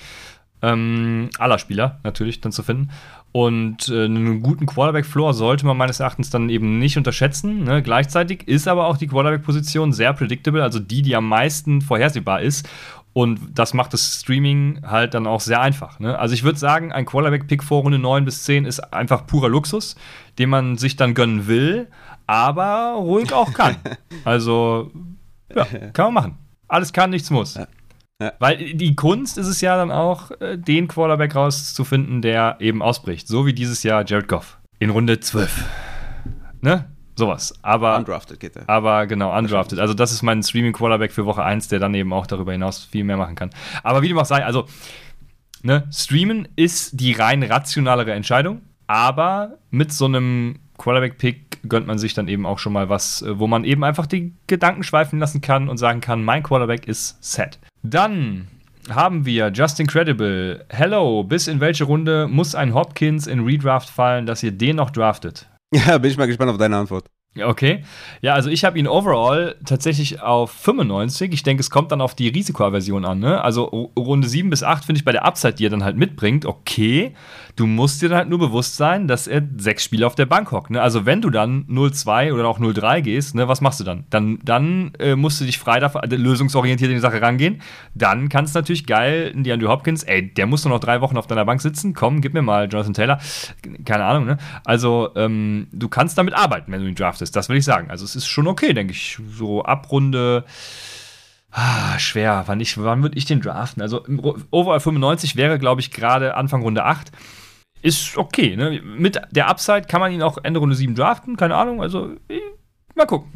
Ähm, aller Spieler natürlich dann zu finden. Und äh, einen guten Quarterback-Floor sollte man meines Erachtens dann eben nicht unterschätzen. Ne? Gleichzeitig ist aber auch die Quarterback-Position sehr predictable, also die, die am meisten vorhersehbar ist. Und das macht das Streaming halt dann auch sehr einfach. Ne? Also ich würde sagen, ein Quarterback-Pick vor Runde 9 bis 10 ist einfach purer Luxus, den man sich dann gönnen will, aber ruhig auch kann. also, ja, kann man machen. Alles kann, nichts muss. Ja. Ja. Weil die Kunst ist es ja dann auch, äh, den Quarterback rauszufinden, der eben ausbricht. So wie dieses Jahr Jared Goff in Runde 12. Ne? Sowas. Aber, undrafted geht er. Aber genau, undrafted. Also, das ist mein Streaming-Quarterback für Woche 1, der dann eben auch darüber hinaus viel mehr machen kann. Aber wie du auch sei, also, ne, Streamen ist die rein rationalere Entscheidung, aber mit so einem Quarterback-Pick gönnt man sich dann eben auch schon mal was, äh, wo man eben einfach die Gedanken schweifen lassen kann und sagen kann, mein Quarterback ist set. Dann haben wir Justin Credible. Hello, bis in welche Runde muss ein Hopkins in Redraft fallen, dass ihr den noch draftet? Ja, bin ich mal gespannt auf deine Antwort. Okay. Ja, also ich habe ihn overall tatsächlich auf 95. Ich denke, es kommt dann auf die Risikoaversion an. Ne? Also Runde 7 bis 8 finde ich bei der Upside, die er dann halt mitbringt, okay. Du musst dir halt nur bewusst sein, dass er sechs Spiele auf der Bank hockt. Ne? Also wenn du dann 0-2 oder auch 0-3 gehst, ne, was machst du dann? Dann, dann äh, musst du dich frei davon, äh, lösungsorientiert in die Sache rangehen. Dann kannst du natürlich geil die Andrew Hopkins, ey, der muss nur noch drei Wochen auf deiner Bank sitzen. Komm, gib mir mal Jonathan Taylor. Keine Ahnung, ne? Also ähm, du kannst damit arbeiten, wenn du ihn draftest. Das will ich sagen. Also es ist schon okay, denke ich. So ab Runde Ah, schwer. Wann, wann würde ich den draften? Also Overall 95 wäre, glaube ich, gerade Anfang Runde 8 ist okay. Ne? Mit der Upside kann man ihn auch Ende Runde 7 draften, keine Ahnung. Also, mal gucken.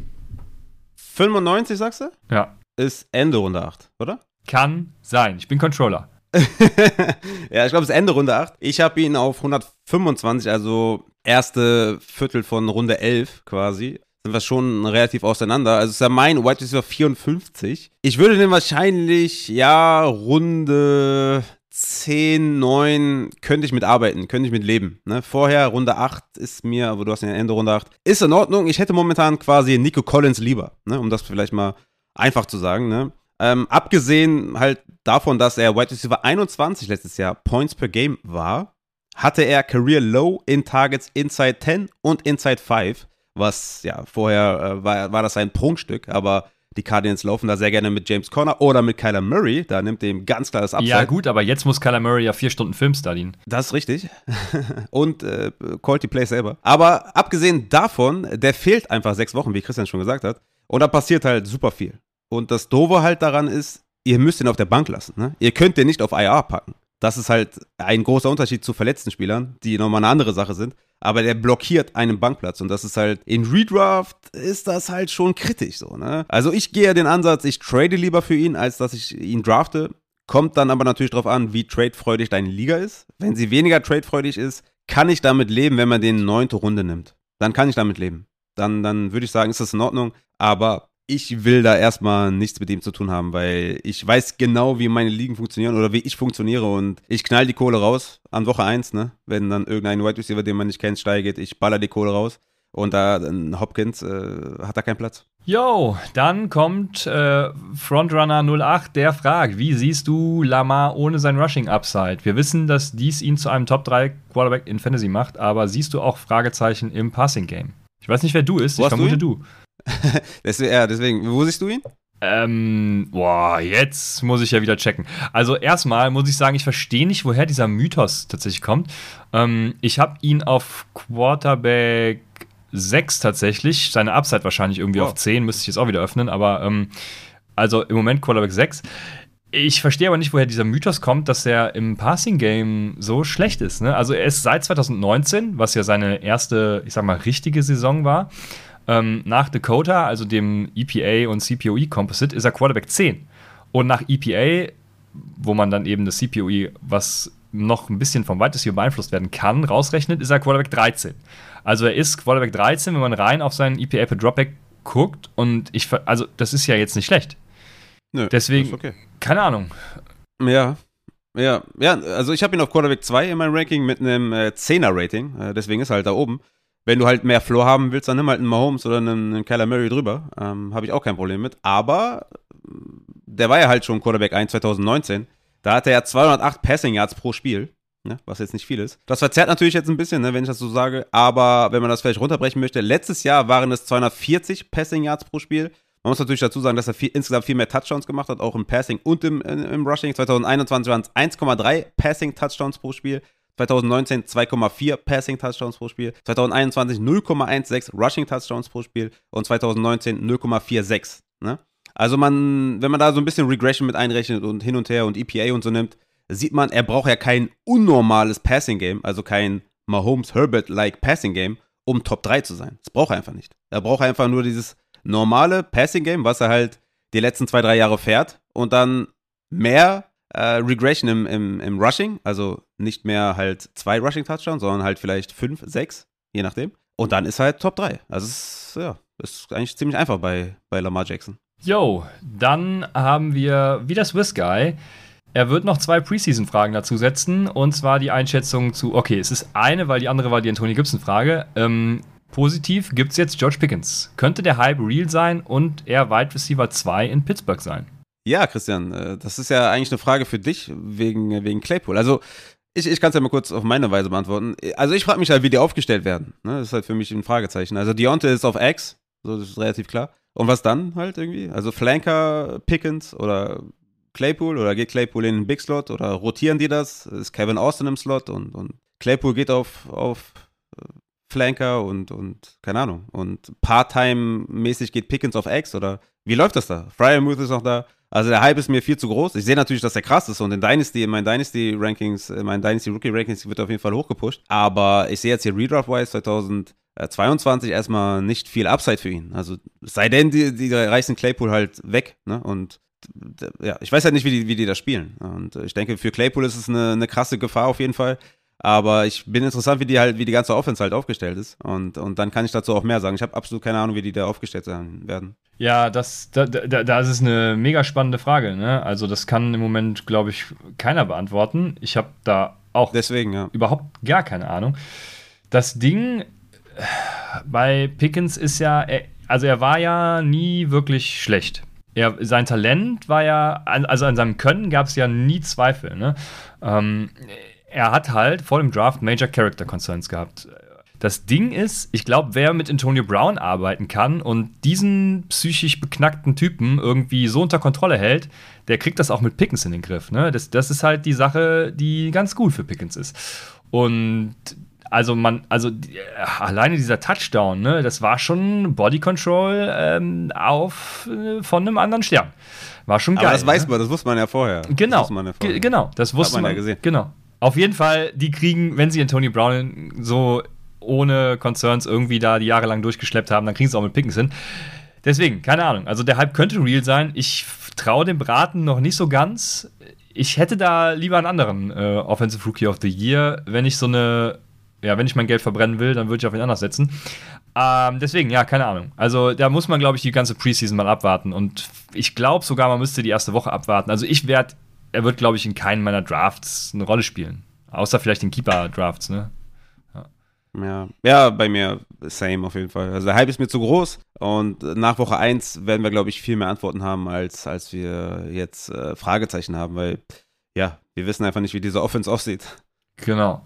95, sagst du? Ja. Ist Ende Runde 8, oder? Kann sein. Ich bin Controller. ja, ich glaube, es ist Ende Runde 8. Ich habe ihn auf 125, also erste Viertel von Runde 11 quasi. Sind wir schon relativ auseinander. Also ist ja mein White Receiver 54. Ich würde den wahrscheinlich, ja, Runde 10, 9 könnte ich mitarbeiten, könnte ich mit leben. Ne? Vorher Runde 8 ist mir, aber du hast ja Ende Runde 8, ist in Ordnung. Ich hätte momentan quasi Nico Collins lieber, ne? um das vielleicht mal einfach zu sagen. Ne? Ähm, abgesehen halt davon, dass er Wide Receiver 21 letztes Jahr Points per Game war, hatte er Career Low in Targets Inside 10 und Inside 5, was ja vorher äh, war, war das ein Prunkstück, aber die Cardinals laufen da sehr gerne mit James Conner oder mit Kyler Murray. Da nimmt dem ganz klar das Upside. Ja, gut, aber jetzt muss Kyler Murray ja vier Stunden Film studieren. Das ist richtig. Und äh, Quality Play selber. Aber abgesehen davon, der fehlt einfach sechs Wochen, wie Christian schon gesagt hat. Und da passiert halt super viel. Und das Doofe halt daran ist, ihr müsst ihn auf der Bank lassen. Ne? Ihr könnt den nicht auf IR packen. Das ist halt ein großer Unterschied zu verletzten Spielern, die nochmal eine andere Sache sind. aber der blockiert einen Bankplatz und das ist halt, in Redraft ist das halt schon kritisch so, ne? Also ich gehe den Ansatz, ich trade lieber für ihn, als dass ich ihn drafte. Kommt dann aber natürlich darauf an, wie tradefreudig deine Liga ist. Wenn sie weniger tradefreudig ist, kann ich damit leben, wenn man den neunte Runde nimmt. Dann kann ich damit leben. Dann, dann würde ich sagen, ist das in Ordnung. Aber ich will da erstmal nichts mit ihm zu tun haben, weil ich weiß genau, wie meine Ligen funktionieren oder wie ich funktioniere und ich knall die Kohle raus an Woche 1, ne? Wenn dann irgendein Wide Receiver, den man nicht kennt, steigt, ich baller die Kohle raus und da Hopkins äh, hat da keinen Platz. Yo, dann kommt äh, Frontrunner 08, der fragt, wie siehst du Lamar ohne sein Rushing Upside? Wir wissen, dass dies ihn zu einem Top 3 Quarterback in Fantasy macht, aber siehst du auch Fragezeichen im Passing Game? Ich weiß nicht, wer du ist, Wo ich vermute du. deswegen, ja, deswegen, wo siehst du ihn? Ähm, boah, jetzt muss ich ja wieder checken. Also erstmal muss ich sagen, ich verstehe nicht, woher dieser Mythos tatsächlich kommt. Ähm, ich habe ihn auf Quarterback 6 tatsächlich, seine Upside wahrscheinlich irgendwie Wow. auf 10, müsste ich jetzt auch wieder öffnen, aber ähm, also im Moment Quarterback 6. Ich verstehe aber nicht, woher dieser Mythos kommt, dass er im Passing-Game so schlecht ist. Ne? Also er ist seit 2019, was ja seine erste, ich sag mal, richtige Saison war, ähm, nach Dakota, also dem EPA und CPOE Composite, ist er Quarterback 10. Und nach EPA, wo man dann eben das CPOE, was noch ein bisschen vom Wide Receiver beeinflusst werden kann, rausrechnet, ist er Quarterback 13. Also er ist Quarterback 13, wenn man rein auf seinen EPA per Dropback guckt. Und ich, also das ist ja jetzt nicht schlecht. Nö, Deswegen- ist okay. Keine Ahnung. Ja. Ja, ja, also ich habe ihn auf Quarterback 2 in meinem Ranking mit einem äh, 10er-Rating, äh, deswegen ist er halt da oben. Wenn du halt mehr Floor haben willst, dann nimm halt einen Mahomes oder einen, einen Kyler Murray drüber. Ähm, habe ich auch kein Problem mit. Aber äh, der war ja halt schon Quarterback 1 2019. Da hatte er 208 Passing Yards pro Spiel, ne, was jetzt nicht viel ist. Das verzerrt natürlich jetzt ein bisschen, ne, wenn ich das so sage. Aber wenn man das vielleicht runterbrechen möchte, letztes Jahr waren es 240 Passing Yards pro Spiel. Man muss natürlich dazu sagen, dass er viel, insgesamt viel mehr Touchdowns gemacht hat, auch im Passing und im, im, im Rushing. 2021 waren es 1,3 Passing Touchdowns pro Spiel. 2019 2,4 Passing Touchdowns pro Spiel. 2021 0,16 Rushing Touchdowns pro Spiel. Und 2019 0,46. Ne? Also man, wenn man da so ein bisschen Regression mit einrechnet und hin und her und EPA und so nimmt, sieht man, er braucht ja kein unnormales Passing Game, also kein Mahomes-Herbert-like Passing Game, um Top 3 zu sein. Das braucht er einfach nicht. Er braucht einfach nur dieses normale Passing Game, was er halt die letzten zwei, drei Jahre fährt und dann mehr äh, Regression im, im, im Rushing, also nicht mehr halt zwei Rushing Touchdowns, sondern halt vielleicht fünf, sechs, je nachdem. Und dann ist halt Top 3. Also es ist, ja, ist eigentlich ziemlich einfach bei, bei Lamar Jackson. Yo, dann haben wir wieder Swiss Guy. Er wird noch zwei Preseason-Fragen dazu setzen. Und zwar die Einschätzung zu, okay, es ist eine, weil die andere war die Anthony Gibson-Frage. Ähm, positiv gibt es jetzt George Pickens. Könnte der Hype real sein und er Wide Receiver 2 in Pittsburgh sein? Ja, Christian, äh, das ist ja eigentlich eine Frage für dich wegen, wegen Claypool. Also, ich, ich kann es ja mal kurz auf meine Weise beantworten. Also, ich frage mich halt, wie die aufgestellt werden. Ne? Das ist halt für mich ein Fragezeichen. Also, Deontay ist auf X, so das ist relativ klar. Und was dann halt irgendwie? Also, Flanker, Pickens oder Claypool oder geht Claypool in den Big Slot oder rotieren die das? Ist Kevin Austin im Slot und, und Claypool geht auf, auf äh, Flanker und, und keine Ahnung. Und Part-Time-mäßig geht Pickens auf X oder wie läuft das da? Fryermuth ist noch da. Also der Hype ist mir viel zu groß. Ich sehe natürlich, dass er krass ist und in Dynasty, in meinen Dynasty-Rankings, in meinen Dynasty-Rookie-Rankings wird er auf jeden Fall hochgepusht. Aber ich sehe jetzt hier Redraft-wise 2022 erstmal nicht viel Upside für ihn. Also sei denn, die, die reißen Claypool halt weg. Ne? Und ja, ich weiß halt nicht, wie die, wie die das spielen. Und ich denke, für Claypool ist es eine, eine krasse Gefahr auf jeden Fall. Aber ich bin interessant, wie die halt, wie die ganze Offense halt aufgestellt ist. Und, und dann kann ich dazu auch mehr sagen. Ich habe absolut keine Ahnung, wie die da aufgestellt sein werden. Ja, das, da, da, da ist es eine mega spannende Frage. Ne? Also, das kann im Moment, glaube ich, keiner beantworten. Ich habe da auch Deswegen, ja. überhaupt gar keine Ahnung. Das Ding bei Pickens ist ja, er, also er war ja nie wirklich schlecht. Er, sein Talent war ja, also an seinem Können gab es ja nie Zweifel. Ne? Ähm, er hat halt vor dem Draft Major Character Concerns gehabt. Das Ding ist, ich glaube, wer mit Antonio Brown arbeiten kann und diesen psychisch beknackten Typen irgendwie so unter Kontrolle hält, der kriegt das auch mit Pickens in den Griff. Ne? Das, das ist halt die Sache, die ganz gut für Pickens ist. Und also man, also äh, alleine dieser Touchdown, ne, das war schon Body Control ähm, auf äh, von einem anderen Stern. War schon geil. Aber das weiß ne? man, das wusste man ja vorher. Genau, Das wusste man ja vorher. Ge- genau, das wusste man man, ja gesehen. Genau. Auf jeden Fall, die kriegen, wenn sie Antonio Brown so ohne Concerns irgendwie da die jahrelang durchgeschleppt haben, dann kriegen sie auch mit Pickens hin. Deswegen, keine Ahnung. Also der Hype könnte real sein. Ich traue dem Braten noch nicht so ganz. Ich hätte da lieber einen anderen äh, Offensive Rookie of the Year, wenn ich so eine, ja, wenn ich mein Geld verbrennen will, dann würde ich auf ihn anders setzen. Ähm, deswegen, ja, keine Ahnung. Also da muss man, glaube ich, die ganze Preseason mal abwarten. Und ich glaube sogar, man müsste die erste Woche abwarten. Also ich werde, er wird, glaube ich, in keinen meiner Drafts eine Rolle spielen. Außer vielleicht in Keeper-Drafts, ne? Ja. ja, bei mir same auf jeden Fall. Also der Hype ist mir zu groß und nach Woche 1 werden wir, glaube ich, viel mehr Antworten haben, als, als wir jetzt äh, Fragezeichen haben, weil ja, wir wissen einfach nicht, wie diese Offense aussieht. Genau.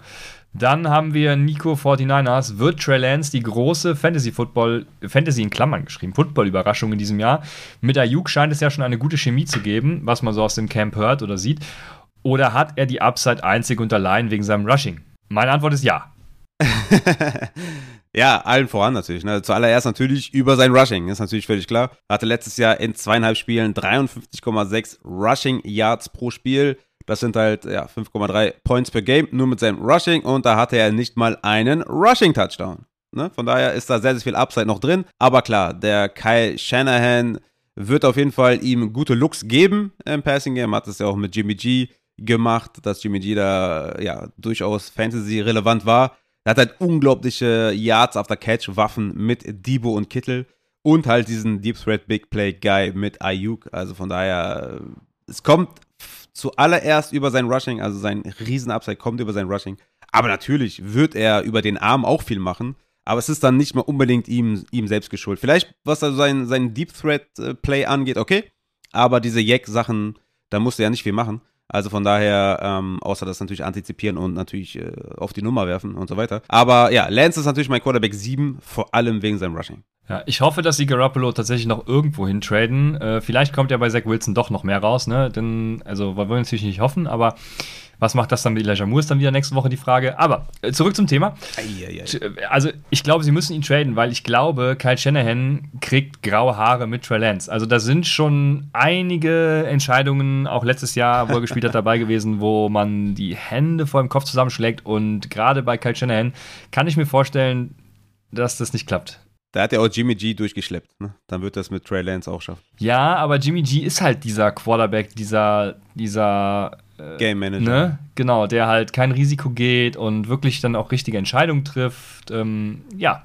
Dann haben wir Nico 49ers. Wird Trey Lance die große Fantasy-Football, Fantasy in Klammern geschrieben, Football-Überraschung in diesem Jahr? Mit Ayuk scheint es ja schon eine gute Chemie zu geben, was man so aus dem Camp hört oder sieht. Oder hat er die Upside einzig und allein wegen seinem Rushing? Meine Antwort ist ja. ja, allen voran natürlich. Ne? Zuallererst natürlich über sein Rushing, ist natürlich völlig klar. Hatte letztes Jahr in zweieinhalb Spielen 53,6 Rushing Yards pro Spiel. Das sind halt ja, 5,3 Points per Game, nur mit seinem Rushing. Und da hatte er nicht mal einen Rushing-Touchdown. Ne? Von daher ist da sehr, sehr viel Upside noch drin. Aber klar, der Kyle Shanahan wird auf jeden Fall ihm gute Looks geben im Passing Game. Hat es ja auch mit Jimmy G gemacht, dass Jimmy G da ja durchaus Fantasy relevant war. Er hat halt unglaubliche Yards after Catch Waffen mit Debo und Kittel und halt diesen Deep Threat Big Play Guy mit Ayuk. Also von daher, es kommt zuallererst über sein Rushing, also sein riesen Upside kommt über sein Rushing. Aber natürlich wird er über den Arm auch viel machen. Aber es ist dann nicht mehr unbedingt ihm, ihm selbst geschuldet. Vielleicht, was also sein, sein Deep Threat äh, Play angeht, okay. Aber diese Jack-Sachen, da musst du ja nicht viel machen. Also von daher, ähm, außer das natürlich antizipieren und natürlich äh, auf die Nummer werfen und so weiter. Aber ja, Lance ist natürlich mein Quarterback 7, vor allem wegen seinem Rushing. Ja, ich hoffe, dass sie Garoppolo tatsächlich noch irgendwo hintraden. Äh, vielleicht kommt ja bei Zach Wilson doch noch mehr raus, ne? Denn, also, wir wollen natürlich nicht hoffen, aber was macht das dann mit Elijah Moore? Ist dann wieder nächste Woche die Frage. Aber äh, zurück zum Thema. Eieiei. Also, ich glaube, sie müssen ihn traden, weil ich glaube, Kyle Shanahan kriegt graue Haare mit Trey Lance. Also, da sind schon einige Entscheidungen, auch letztes Jahr, wo er gespielt hat, dabei gewesen, wo man die Hände vor dem Kopf zusammenschlägt. Und gerade bei Kyle Shanahan kann ich mir vorstellen, dass das nicht klappt. Da hat ja auch Jimmy G durchgeschleppt. Ne? Dann wird das mit Trey Lance auch schaffen. Ja, aber Jimmy G ist halt dieser Quarterback, dieser, dieser äh, Game Manager. Ne? Genau, der halt kein Risiko geht und wirklich dann auch richtige Entscheidungen trifft. Ähm, ja,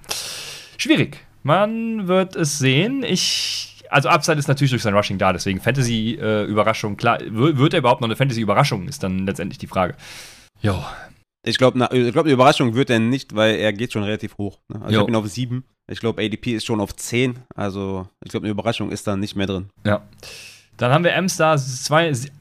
schwierig. Man wird es sehen. Ich, also Upside ist natürlich durch sein Rushing da, deswegen Fantasy-Überraschung, äh, klar. Wird er überhaupt noch eine Fantasy-Überraschung, ist dann letztendlich die Frage. Jo. Ich glaube, glaub, eine Überraschung wird er nicht, weil er geht schon relativ hoch. Ne? Also jo. ich habe ihn auf 7. Ich glaube, ADP ist schon auf 10. Also ich glaube, eine Überraschung ist da nicht mehr drin. Ja. Dann haben wir M-Star,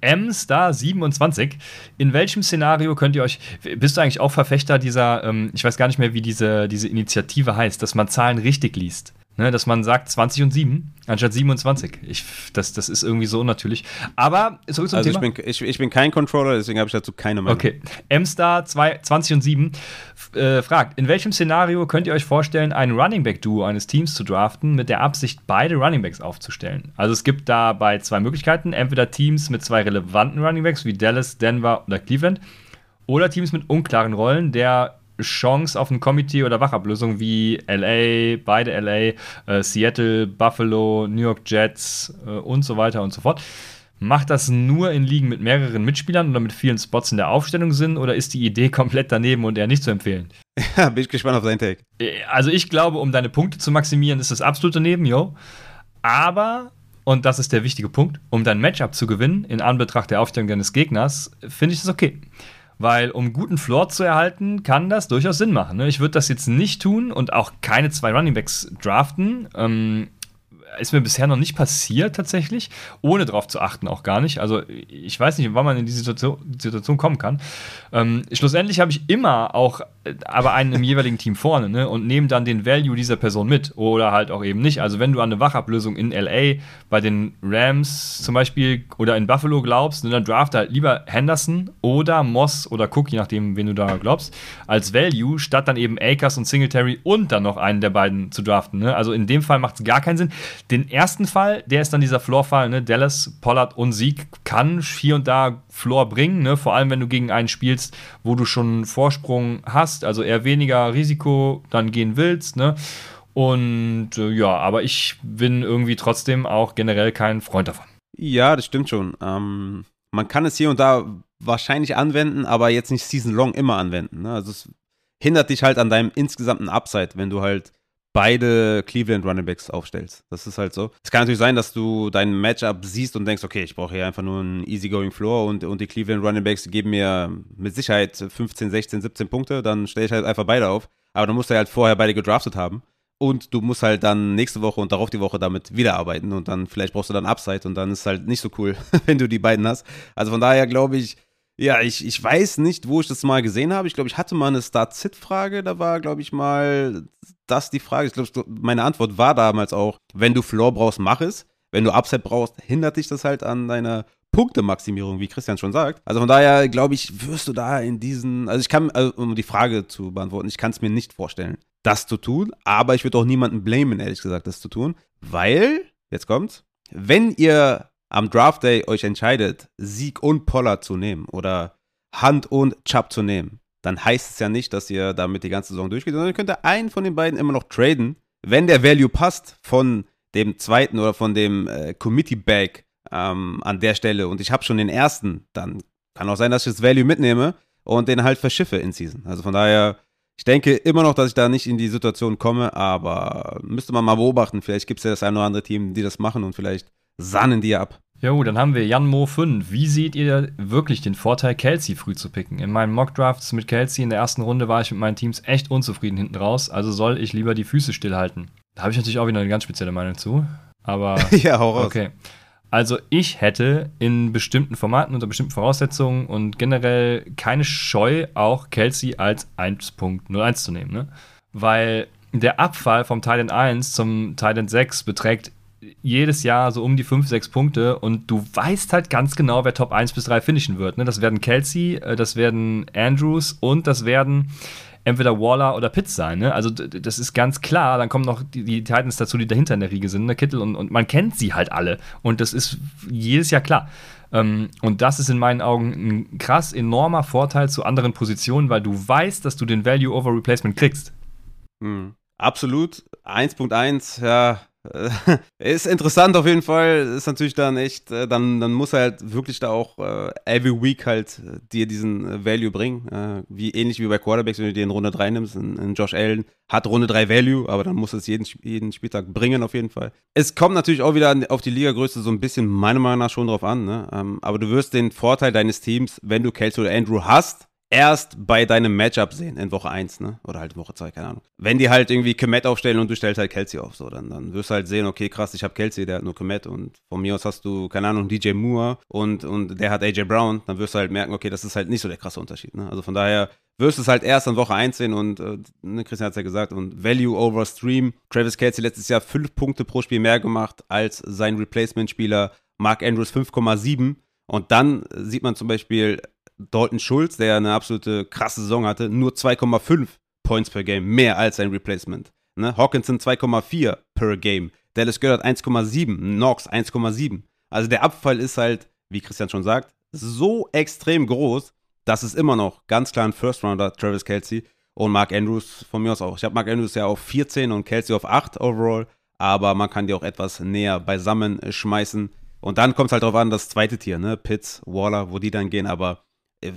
M-Star 27. In welchem Szenario könnt ihr euch. Bist du eigentlich auch Verfechter dieser, ähm, ich weiß gar nicht mehr, wie diese, diese Initiative heißt, dass man Zahlen richtig liest? Ne, dass man sagt 20 und 7 anstatt 27. Ich, das, das ist irgendwie so unnatürlich. Aber zurück zum also Thema. Ich bin, ich, ich bin kein Controller, deswegen habe ich dazu keine Meinung. Okay. M-Star 20 und 7 äh, fragt, in welchem Szenario könnt ihr euch vorstellen, ein Running Back-Duo eines Teams zu draften, mit der Absicht, beide Running Backs aufzustellen? Also es gibt dabei zwei Möglichkeiten. Entweder Teams mit zwei relevanten Running Backs wie Dallas, Denver oder Cleveland oder Teams mit unklaren Rollen, der Chance auf eine Committee- oder Wachablösung wie LA, beide LA, äh, Seattle, Buffalo, New York Jets äh, und so weiter und so fort. Macht das nur in Ligen mit mehreren Mitspielern oder mit vielen Spots in der Aufstellung Sinn oder ist die Idee komplett daneben und eher nicht zu empfehlen? Ja, bin ich gespannt auf deinen Take. Äh, also ich glaube, um deine Punkte zu maximieren, ist das absolut daneben, yo. Aber und das ist der wichtige Punkt, um dein Matchup zu gewinnen, in Anbetracht der Aufstellung deines Gegners, finde ich das okay. Weil um guten Floor zu erhalten, kann das durchaus Sinn machen. Ne? Ich würde das jetzt nicht tun und auch keine zwei Runningbacks draften. Ähm, ist mir bisher noch nicht passiert tatsächlich, ohne darauf zu achten auch gar nicht. Also ich weiß nicht, wann man in diese Situation, Situation kommen kann. Ähm, schlussendlich habe ich immer auch aber einen im jeweiligen Team vorne ne, und nehme dann den Value dieser Person mit oder halt auch eben nicht. Also wenn du an eine Wachablösung in LA bei den Rams zum Beispiel oder in Buffalo glaubst, ne, dann draft halt lieber Henderson oder Moss oder Cook, je nachdem, wen du da glaubst, als Value, statt dann eben Akers und Singletary und dann noch einen der beiden zu draften. Ne? Also in dem Fall macht es gar keinen Sinn. Den ersten Fall, der ist dann dieser Floor-Fall, ne? Dallas, Pollard und Sieg kann hier und da Floor bringen, ne? Vor allem, wenn du gegen einen spielst, wo du schon Vorsprung hast, also eher weniger Risiko dann gehen willst, ne? Und äh, ja, aber ich bin irgendwie trotzdem auch generell kein Freund davon. Ja, das stimmt schon. Ähm, man kann es hier und da wahrscheinlich anwenden, aber jetzt nicht season long immer anwenden. Ne? Also es hindert dich halt an deinem insgesamten Upside, wenn du halt beide Cleveland Running Backs aufstellst. Das ist halt so. Es kann natürlich sein, dass du dein Matchup siehst und denkst, okay, ich brauche hier einfach nur einen easygoing Floor und, und die Cleveland Running Backs geben mir mit Sicherheit 15, 16, 17 Punkte, dann stelle ich halt einfach beide auf. Aber dann musst du halt vorher beide gedraftet haben. Und du musst halt dann nächste Woche und darauf die Woche damit wieder arbeiten und dann vielleicht brauchst du dann Upside und dann ist es halt nicht so cool, wenn du die beiden hast. Also von daher glaube ich, ja, ich, ich weiß nicht, wo ich das mal gesehen habe. Ich glaube, ich hatte mal eine Start-Sit-Frage. Da war, glaube ich, mal das die Frage. Ich glaube, meine Antwort war damals auch, wenn du Floor brauchst, mach es. Wenn du Upside brauchst, hindert dich das halt an deiner Punktemaximierung, wie Christian schon sagt. Also von daher, glaube ich, wirst du da in diesen, also ich kann, also um die Frage zu beantworten, ich kann es mir nicht vorstellen, das zu tun, aber ich würde auch niemanden blamen, ehrlich gesagt, das zu tun, weil, jetzt kommt's, wenn ihr am Draft Day euch entscheidet, Sieg und Pollard zu nehmen oder Hand und Chubb zu nehmen, dann heißt es ja nicht, dass ihr damit die ganze Saison durchgeht, sondern ihr könnt einen von den beiden immer noch traden, wenn der Value passt von dem zweiten oder von dem äh, Committee Bag ähm, an der Stelle und ich habe schon den ersten, dann kann auch sein, dass ich das Value mitnehme und den halt verschiffe in Season. Also von daher, ich denke immer noch, dass ich da nicht in die Situation komme, aber müsste man mal beobachten. Vielleicht gibt es ja das ein oder andere Team, die das machen und vielleicht sahnen die ab. Ja gut, dann haben wir Jan Mo 5. Wie seht ihr wirklich den Vorteil, Kelsey früh zu picken? In meinen Mockdrafts mit Kelsey in der ersten Runde war ich mit meinen Teams echt unzufrieden hinten raus, also soll ich lieber die Füße stillhalten. Da habe ich natürlich auch wieder eine ganz spezielle Meinung zu. Aber. ja, hau raus. Okay. Also ich hätte in bestimmten Formaten unter bestimmten Voraussetzungen und generell keine Scheu, auch Kelsey als 1.01 zu nehmen. Ne? Weil der Abfall vom Titan 1 zum Titan 6 beträgt jedes Jahr so um die 5, 6 Punkte und du weißt halt ganz genau, wer Top 1 bis 3 finishen wird. Ne? Das werden Kelsey, äh, das werden Andrews und das werden entweder Waller oder Pitts sein. Ne? Also das ist ganz klar. Dann kommen noch die, die, Titans dazu, die dahinter in der Riege sind, ne? Kittel und, und man kennt sie halt alle. Und das ist jedes Jahr klar. Ähm, und das ist in meinen Augen ein krass enormer Vorteil zu anderen Positionen, weil du weißt, dass du den Value over Replacement kriegst. Mhm. Absolut. 1.1, ja, ist interessant auf jeden Fall. Ist natürlich dann echt, äh, dann, dann muss er halt wirklich da auch äh, every week halt äh, dir diesen Value bringen. Äh, wie ähnlich wie bei Quarterbacks, wenn du dir in Runde 3 nimmst. In, in Josh Allen hat Runde 3 Value, aber dann muss es jeden, jeden Spieltag bringen auf jeden Fall. Es kommt natürlich auch wieder auf die Ligagröße so ein bisschen meiner Meinung nach schon drauf an. Ne? Ähm, aber du wirst den Vorteil deines Teams, wenn du Kelsey oder Andrew hast, erst bei deinem Matchup sehen in Woche 1, ne? Oder halt Woche 2, keine Ahnung. Wenn die halt irgendwie Komet aufstellen und du stellst halt Kelsey auf, so, dann, dann wirst du halt sehen, okay, krass, ich habe Kelsey, der hat nur Komet und von mir aus hast du, keine Ahnung, DJ Moore und, und der hat AJ Brown, dann wirst du halt merken, okay, das ist halt nicht so der krasse Unterschied, ne? Also von daher wirst es halt erst in Woche 1 sehen und äh, ne, Christian hat es ja gesagt und Value over Stream. Travis Kelsey letztes Jahr 5 Punkte pro Spiel mehr gemacht als sein Replacement-Spieler Mark Andrews 5,7 und dann sieht man zum Beispiel Dalton Schulz, der eine absolute krasse Saison hatte, nur 2,5 Points per Game, mehr als sein Replacement. Ne? Hawkinson 2,4 per Game. Dallas Goddard 1,7, Knox 1,7. Also der Abfall ist halt, wie Christian schon sagt, so extrem groß, dass es immer noch ganz klar ein First Rounder Travis Kelsey und Mark Andrews von mir aus auch. Ich habe Mark Andrews ja auf 14 und Kelsey auf 8 overall, aber man kann die auch etwas näher beisammen schmeißen. Und dann kommt es halt darauf an, das zweite Tier, ne? Pitts, Waller, wo die dann gehen, aber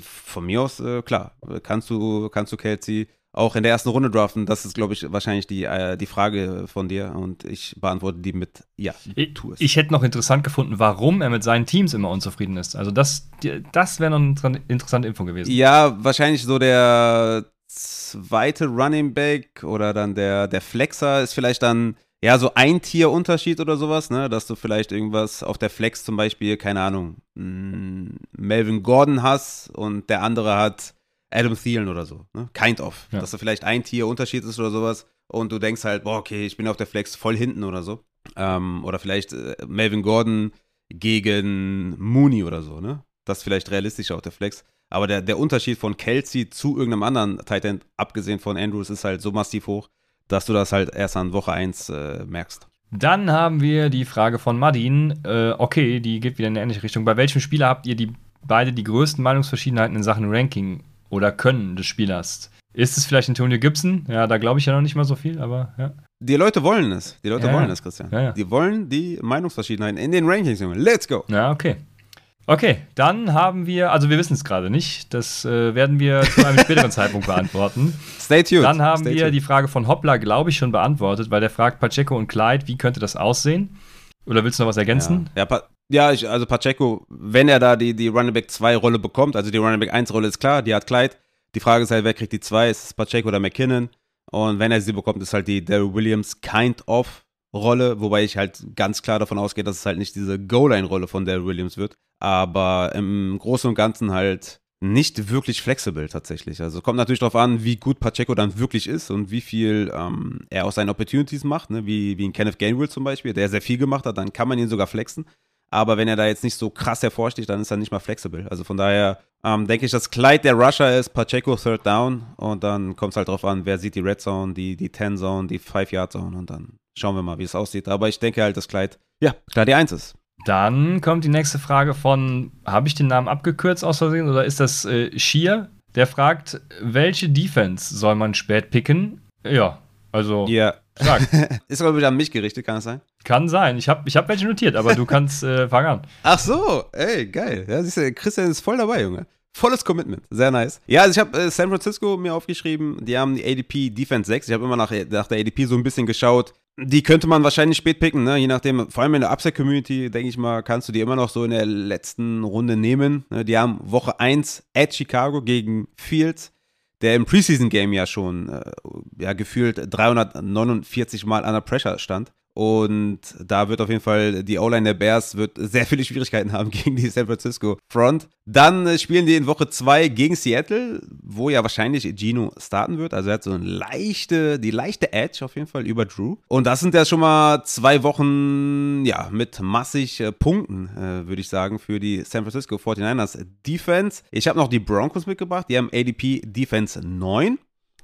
von mir aus, äh, klar, kannst du, kannst du Kelsey auch in der ersten Runde draften. Das ist, glaube ich, wahrscheinlich die, äh, die Frage von dir und ich beantworte die mit Ja, tu es. Ich hätte noch interessant gefunden, warum er mit seinen Teams immer unzufrieden ist. Also das, das wäre noch eine interessante Info gewesen. Ja, wahrscheinlich so der zweite Running Back oder dann der, der Flexer ist vielleicht dann ja, so ein Tier-Unterschied oder sowas, ne? Dass du vielleicht irgendwas auf der Flex zum Beispiel, keine Ahnung, mm, Melvin Gordon hast und der andere hat Adam Thielen oder so, ne? Kind of. Ja. Dass du vielleicht ein Tier-Unterschied ist oder sowas und du denkst halt, boah, okay, ich bin auf der Flex voll hinten oder so. Ähm, oder vielleicht äh, Melvin Gordon gegen Mooney oder so, ne? Das ist vielleicht realistischer auf der Flex. Aber der, der Unterschied von Kelsey zu irgendeinem anderen Titan, abgesehen von Andrews, ist halt so massiv hoch, dass du das halt erst an Woche 1 äh, merkst. Dann haben wir die Frage von Madin. Äh, okay, die geht wieder in eine ähnliche Richtung. Bei welchem Spieler habt ihr die, beide die größten Meinungsverschiedenheiten in Sachen Ranking oder Können des Spielers? Ist es vielleicht Antonio Gibson? Ja, da glaube ich ja noch nicht mal so viel, aber ja. Die Leute wollen es. Die Leute Ja, wollen ja. es, Christian. Ja. Die wollen die Meinungsverschiedenheiten in den Rankings, Junge. Let's go. Ja, okay. Okay, dann haben wir, also wir wissen es gerade nicht, das äh, werden wir zu einem späteren Zeitpunkt beantworten. Stay tuned. Dann haben Stay wir tuned. die Frage von Hoppla, glaube ich, schon beantwortet, weil der fragt Pacheco und Clyde, wie könnte das aussehen? Oder willst du noch was ergänzen? Ja, ja, Pa- ja ich, also Pacheco, wenn er da die, die Running Back 2 Rolle bekommt, also die Running Back 1 Rolle ist klar, die hat Clyde. Die Frage ist halt, wer kriegt die 2? Ist es Pacheco oder McKinnon? Und wenn er sie bekommt, ist halt die Daryl Williams kind of Rolle, wobei ich halt ganz klar davon ausgehe, dass es halt nicht diese Goal-Line-Rolle von Daryl Williams wird, aber im Großen und Ganzen halt nicht wirklich flexibel tatsächlich. Also kommt natürlich darauf an, wie gut Pacheco dann wirklich ist und wie viel ähm, er aus seinen Opportunities macht, ne? wie, wie ein Kenneth Gainwell zum Beispiel, der sehr viel gemacht hat, dann kann man ihn sogar flexen. Aber wenn er da jetzt nicht so krass hervorsticht, dann ist er nicht mal flexibel. Also von daher ähm, denke ich, dass Clyde der Rusher ist, Pacheco Third Down und dann kommt es halt drauf an, wer sieht die Red Zone, die, die 10 Zone, die 5 Yard Zone und dann schauen wir mal, wie es aussieht. Aber ich denke halt, dass Clyde, ja, klar die 1 ist. Dann kommt die nächste Frage von, habe ich den Namen abgekürzt aus Versehen oder ist das äh, Schier? Der fragt, welche Defense soll man spät picken? Ja, also Ja. sag. ist glaube ich an mich gerichtet, kann es sein? Kann sein. Ich habe ich hab welche notiert, aber du kannst äh, fangen an. Ach so, ey, geil. Ja, siehst du, Christian ist voll dabei, Junge. Volles Commitment. Sehr nice. Ja, also ich habe äh, San Francisco mir aufgeschrieben. Die haben die ADP Defense 6. Ich habe immer nach, nach der ADP so ein bisschen geschaut. Die könnte man wahrscheinlich spät picken, ne? je nachdem. Vor allem in der Upside-Community, denke ich mal, kannst du die immer noch so in der letzten Runde nehmen. Ne? Die haben Woche 1 at Chicago gegen Fields, der im Preseason-Game ja schon äh, ja, gefühlt 349 Mal under Pressure stand. Und da wird auf jeden Fall die O-Line der Bears wird sehr viele Schwierigkeiten haben gegen die San Francisco Front. Dann äh, spielen die in Woche 2 gegen Seattle, wo ja wahrscheinlich Gino starten wird. Also er hat so eine leichte, die leichte Edge auf jeden Fall über Drew. Und das sind ja schon mal zwei Wochen, ja, mit massig äh, Punkten, äh, würde ich sagen, für die San Francisco 49ers Defense. Ich habe noch die Broncos mitgebracht. Die haben ADP Defense 9.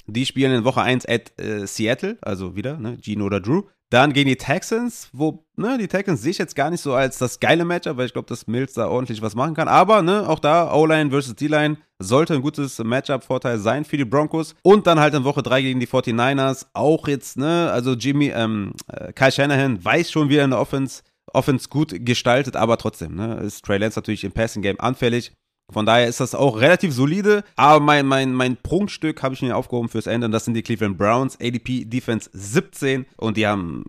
Die spielen in Woche 1 at äh, Seattle, also wieder, ne, Gino oder Drew. Dann gegen die Texans, wo, ne, die Texans sehe ich jetzt gar nicht so als das geile Matchup, weil ich glaube, dass Mills da ordentlich was machen kann. Aber, ne, auch da, O-Line versus D-Line sollte ein gutes Matchup-Vorteil sein für die Broncos. Und dann halt in Woche 3 gegen die 49ers, auch jetzt, ne, also Jimmy, ähm, äh, Kyle Shanahan weiß schon wieder in der Offense, Offense gut gestaltet, aber trotzdem, ne, ist Trey Lance natürlich im Passing-Game anfällig. Von daher ist das auch relativ solide. Aber mein, mein, mein Prunkstück habe ich mir aufgehoben fürs Ende. Und das sind die Cleveland Browns. ADP Defense 17. Und die haben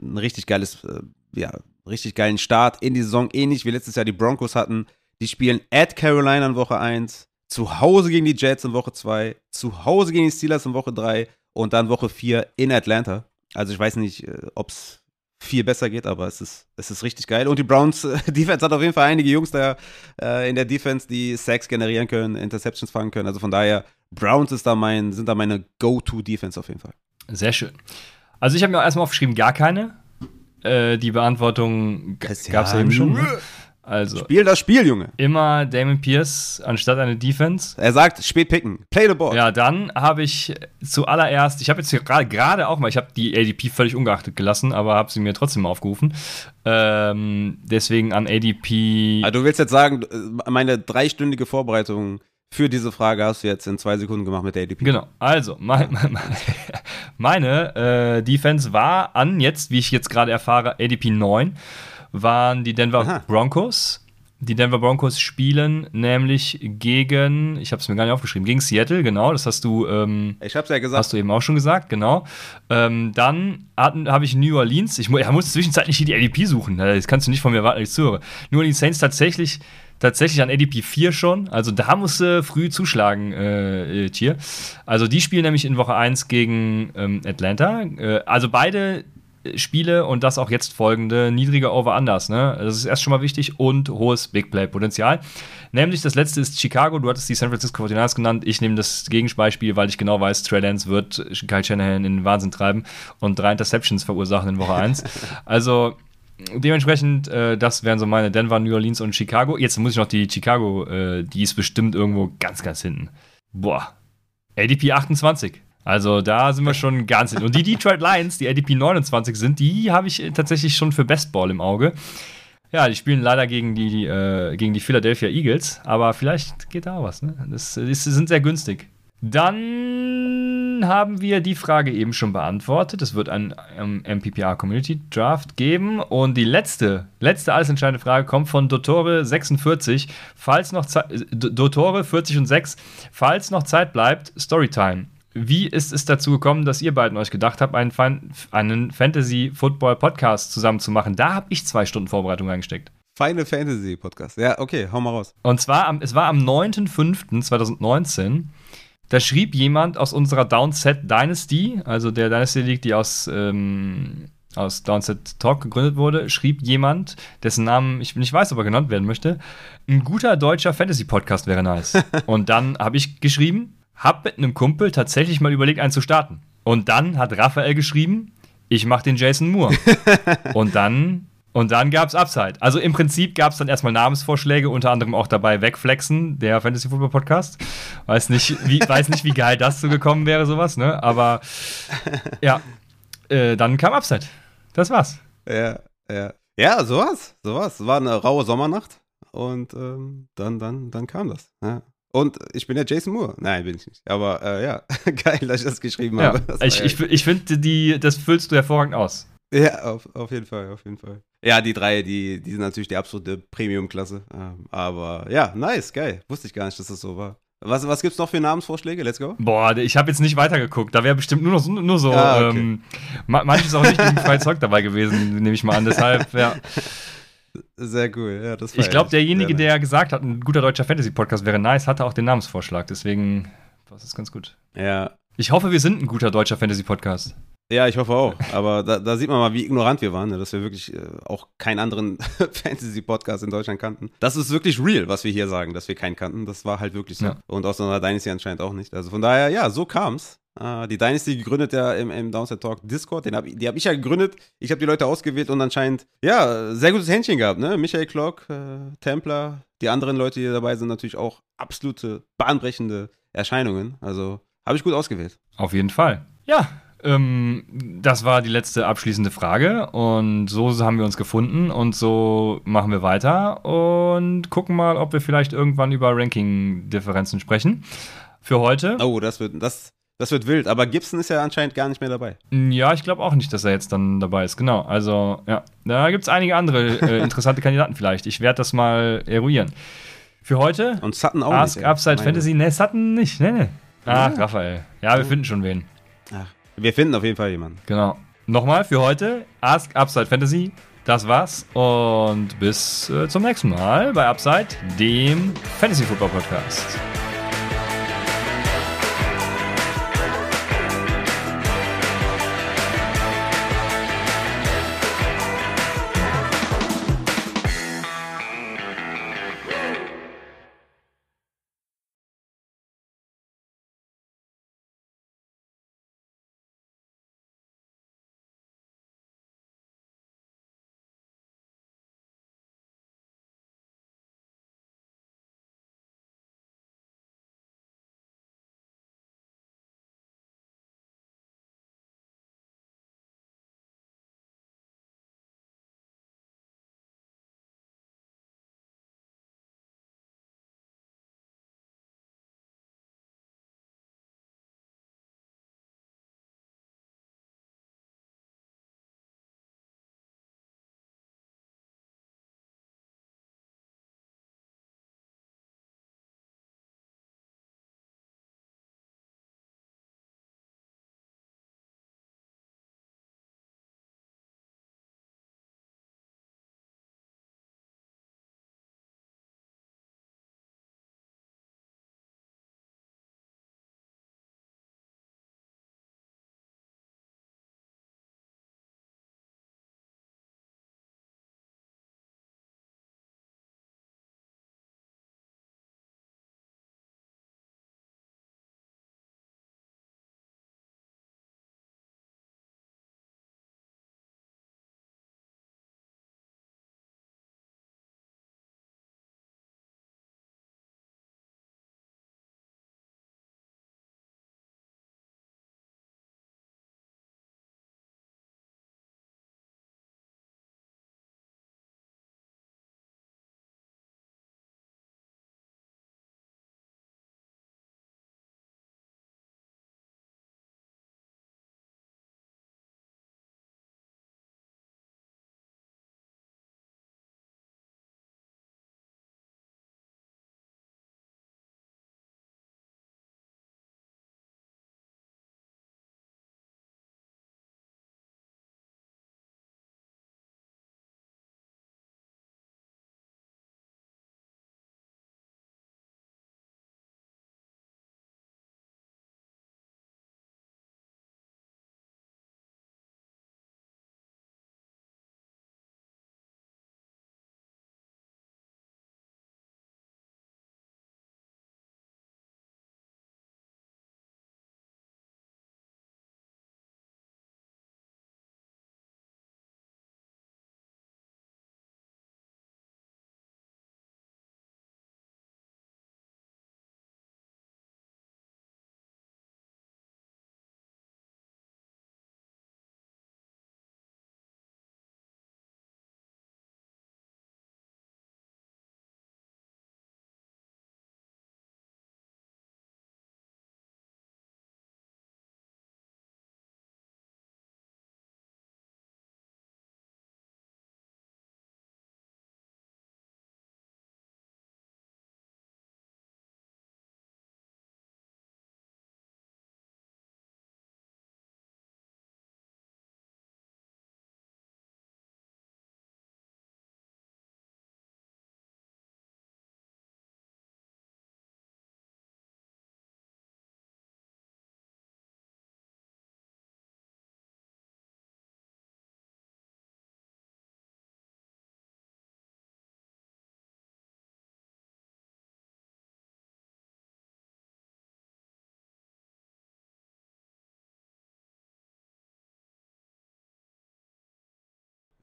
ein richtig geiles, äh, ja, richtig geilen Start in die Saison. Ähnlich wie letztes Jahr die Broncos hatten. Die spielen at Carolina in Woche 1. Zu Hause gegen die Jets in Woche 2. Zu Hause gegen die Steelers in Woche 3. Und dann Woche 4 in Atlanta. Also ich weiß nicht, ob es viel besser geht, aber es ist, es ist richtig geil. Und die Browns äh, Defense hat auf jeden Fall einige Jungs da äh, in der Defense, die Sacks generieren können, Interceptions fangen können. Also von daher, Browns ist da mein, sind da meine Go-To-Defense auf jeden Fall. Sehr schön. Also ich habe mir auch erstmal aufgeschrieben, gar keine. Äh, die Beantwortung gab es ja eben schon. Also Spiel das Spiel, Junge. immer Damon Pierce anstatt eine Defense. Er sagt, spät picken, play the ball. Ja, dann habe ich zuallererst, ich habe jetzt gerade gerade auch mal, ich habe die ADP völlig ungeachtet gelassen, aber habe sie mir trotzdem aufgerufen. Ähm, deswegen an ADP. Also du willst jetzt sagen, meine dreistündige Vorbereitung für diese Frage hast du jetzt in zwei Sekunden gemacht mit der ADP. Genau, also mein, mein, meine äh, Defense war an jetzt, wie ich jetzt gerade erfahre, ADP 9, waren die Denver Aha. Broncos. Die Denver Broncos spielen nämlich gegen, ich habe es mir gar nicht aufgeschrieben, gegen Seattle, genau, das hast du, ähm, Ich hab's ja gesagt. hast du eben auch schon gesagt, genau. Ähm, dann habe ich New Orleans, ich ja, muss zwischenzeitlich hier die ADP suchen, äh, das kannst du nicht von mir erwarten, dass ich zuhöre. New Orleans Saints tatsächlich tatsächlich an ADP 4 schon. Also da musst du früh zuschlagen, äh, Tier. Also die spielen nämlich in Woche 1 gegen ähm, Atlanta. Äh, also beide Spiele und das auch jetzt folgende niedrige Over-Unders. Ne? Das ist erst schon mal wichtig und hohes Big-Play-Potenzial. Nämlich das letzte ist Chicago. Du hattest die San Francisco 49ers genannt. Ich nehme das Gegenbeispiel, weil ich genau weiß, Trey Lance wird Kyle Shanahan in den Wahnsinn treiben und drei Interceptions verursachen in Woche 1. Also dementsprechend, äh, das wären so meine Denver, New Orleans und Chicago. Jetzt muss ich noch die Chicago, äh, die ist bestimmt irgendwo ganz, ganz hinten. Boah. ADP 28. Also da sind wir schon ganz hin. Und die Detroit Lions, die ADP 29 sind, die habe ich tatsächlich schon für Bestball im Auge. Ja, die spielen leider gegen die, die äh, gegen die Philadelphia Eagles, aber vielleicht geht da was. Ne? Das, das sind sehr günstig. Dann haben wir die Frage eben schon beantwortet. Es wird ein ähm, MPPA Community Draft geben. Und die letzte, letzte alles entscheidende Frage kommt von Dottore 46. Falls noch Zeit, Dottore 40 und 6, falls noch Zeit bleibt, Storytime. Wie ist es dazu gekommen, dass ihr beiden euch gedacht habt, einen, einen Fantasy-Football-Podcast zusammen zu machen? Da habe ich zwei Stunden Vorbereitung reingesteckt. Final Fantasy Podcast. Ja, okay, hau mal raus. Und zwar, am, es war am 9.05.2019. Da schrieb jemand aus unserer Downset Dynasty, also der Dynasty League, die aus, ähm, aus Downset Talk gegründet wurde, schrieb jemand, dessen Namen ich nicht weiß, ob er genannt werden möchte, ein guter deutscher Fantasy-Podcast wäre nice. Und dann habe ich geschrieben, hab mit einem Kumpel tatsächlich mal überlegt, einen zu starten. Und dann hat Raphael geschrieben, ich mache den Jason Moore. Und dann und dann gab es Upside. Also im Prinzip gab es dann erstmal Namensvorschläge, unter anderem auch dabei Wegflexen, der Fantasy Football Podcast. Weiß nicht, wie, weiß nicht, wie geil das so gekommen wäre, sowas, ne? Aber ja, äh, dann kam Upside. Das war's. Ja, ja. Ja, sowas, sowas. War eine raue Sommernacht und ähm, dann, dann, dann kam das. Ja. Und ich bin ja Jason Moore. Nein, bin ich nicht. Aber äh, ja, geil, dass ich das geschrieben ja. habe. ich ich, ich finde, das füllst du hervorragend aus. Ja, auf, auf jeden Fall, auf jeden Fall. Ja, die drei, die, die sind natürlich die absolute Premium-Klasse. Ähm, aber ja, nice, geil. Wusste ich gar nicht, dass das so war. Was, was gibt's noch für Namensvorschläge? Let's go. Boah, ich habe jetzt nicht weitergeguckt. Da wäre bestimmt nur noch so, nur so ah, okay. ähm, manches auch nicht Zeug dabei gewesen, nehme ich mal an. Deshalb, ja. Sehr cool, ja, das Ich glaube, derjenige, der gesagt hat, ein guter deutscher Fantasy-Podcast wäre nice, hatte auch den Namensvorschlag. Deswegen, das ist ganz gut. Ja. Ich hoffe, wir sind ein guter deutscher Fantasy-Podcast. Ja, ich hoffe auch. Aber da, da, sieht man mal, wie ignorant wir waren, ne? dass wir wirklich äh, auch keinen anderen Fantasy-Podcast in Deutschland kannten. Das ist wirklich real, was wir hier sagen, dass wir keinen kannten. Das war halt wirklich so. Ja. Und aus einer Dynasty anscheinend auch nicht. Also von daher, ja, so kam's. Uh, die Dynasty gegründet ja im, im Downside Talk Discord. Den hab, die habe ich ja gegründet. Ich habe die Leute ausgewählt und anscheinend, ja, sehr gutes Händchen gehabt. Ne? Michael Klock, äh, Templar, die anderen Leute, die dabei sind, natürlich auch absolute bahnbrechende Erscheinungen. Also habe ich gut ausgewählt. Auf jeden Fall. Ja, ähm, das war die letzte abschließende Frage und so haben wir uns gefunden und so machen wir weiter und gucken mal, ob wir vielleicht irgendwann über Ranking-Differenzen sprechen. Für heute. Oh, das wird, das, das wird wild, aber Gibson ist ja anscheinend gar nicht mehr dabei. Ja, ich glaube auch nicht, dass er jetzt dann dabei ist. Genau, also ja, da gibt es einige andere äh, interessante Kandidaten vielleicht. Ich werde das mal eruieren. Für heute. Und Sutton auch Ask nicht. Ask Upside Fantasy. Ne, Sutton nicht. Ne, ne. Ach, ja. Raphael. Ja, wir finden schon wen. Ach. Wir finden auf jeden Fall jemanden. Genau. Nochmal für heute Ask Upside Fantasy. Das war's und bis äh, zum nächsten Mal bei Upside, dem Fantasy Football Podcast.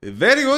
Very good.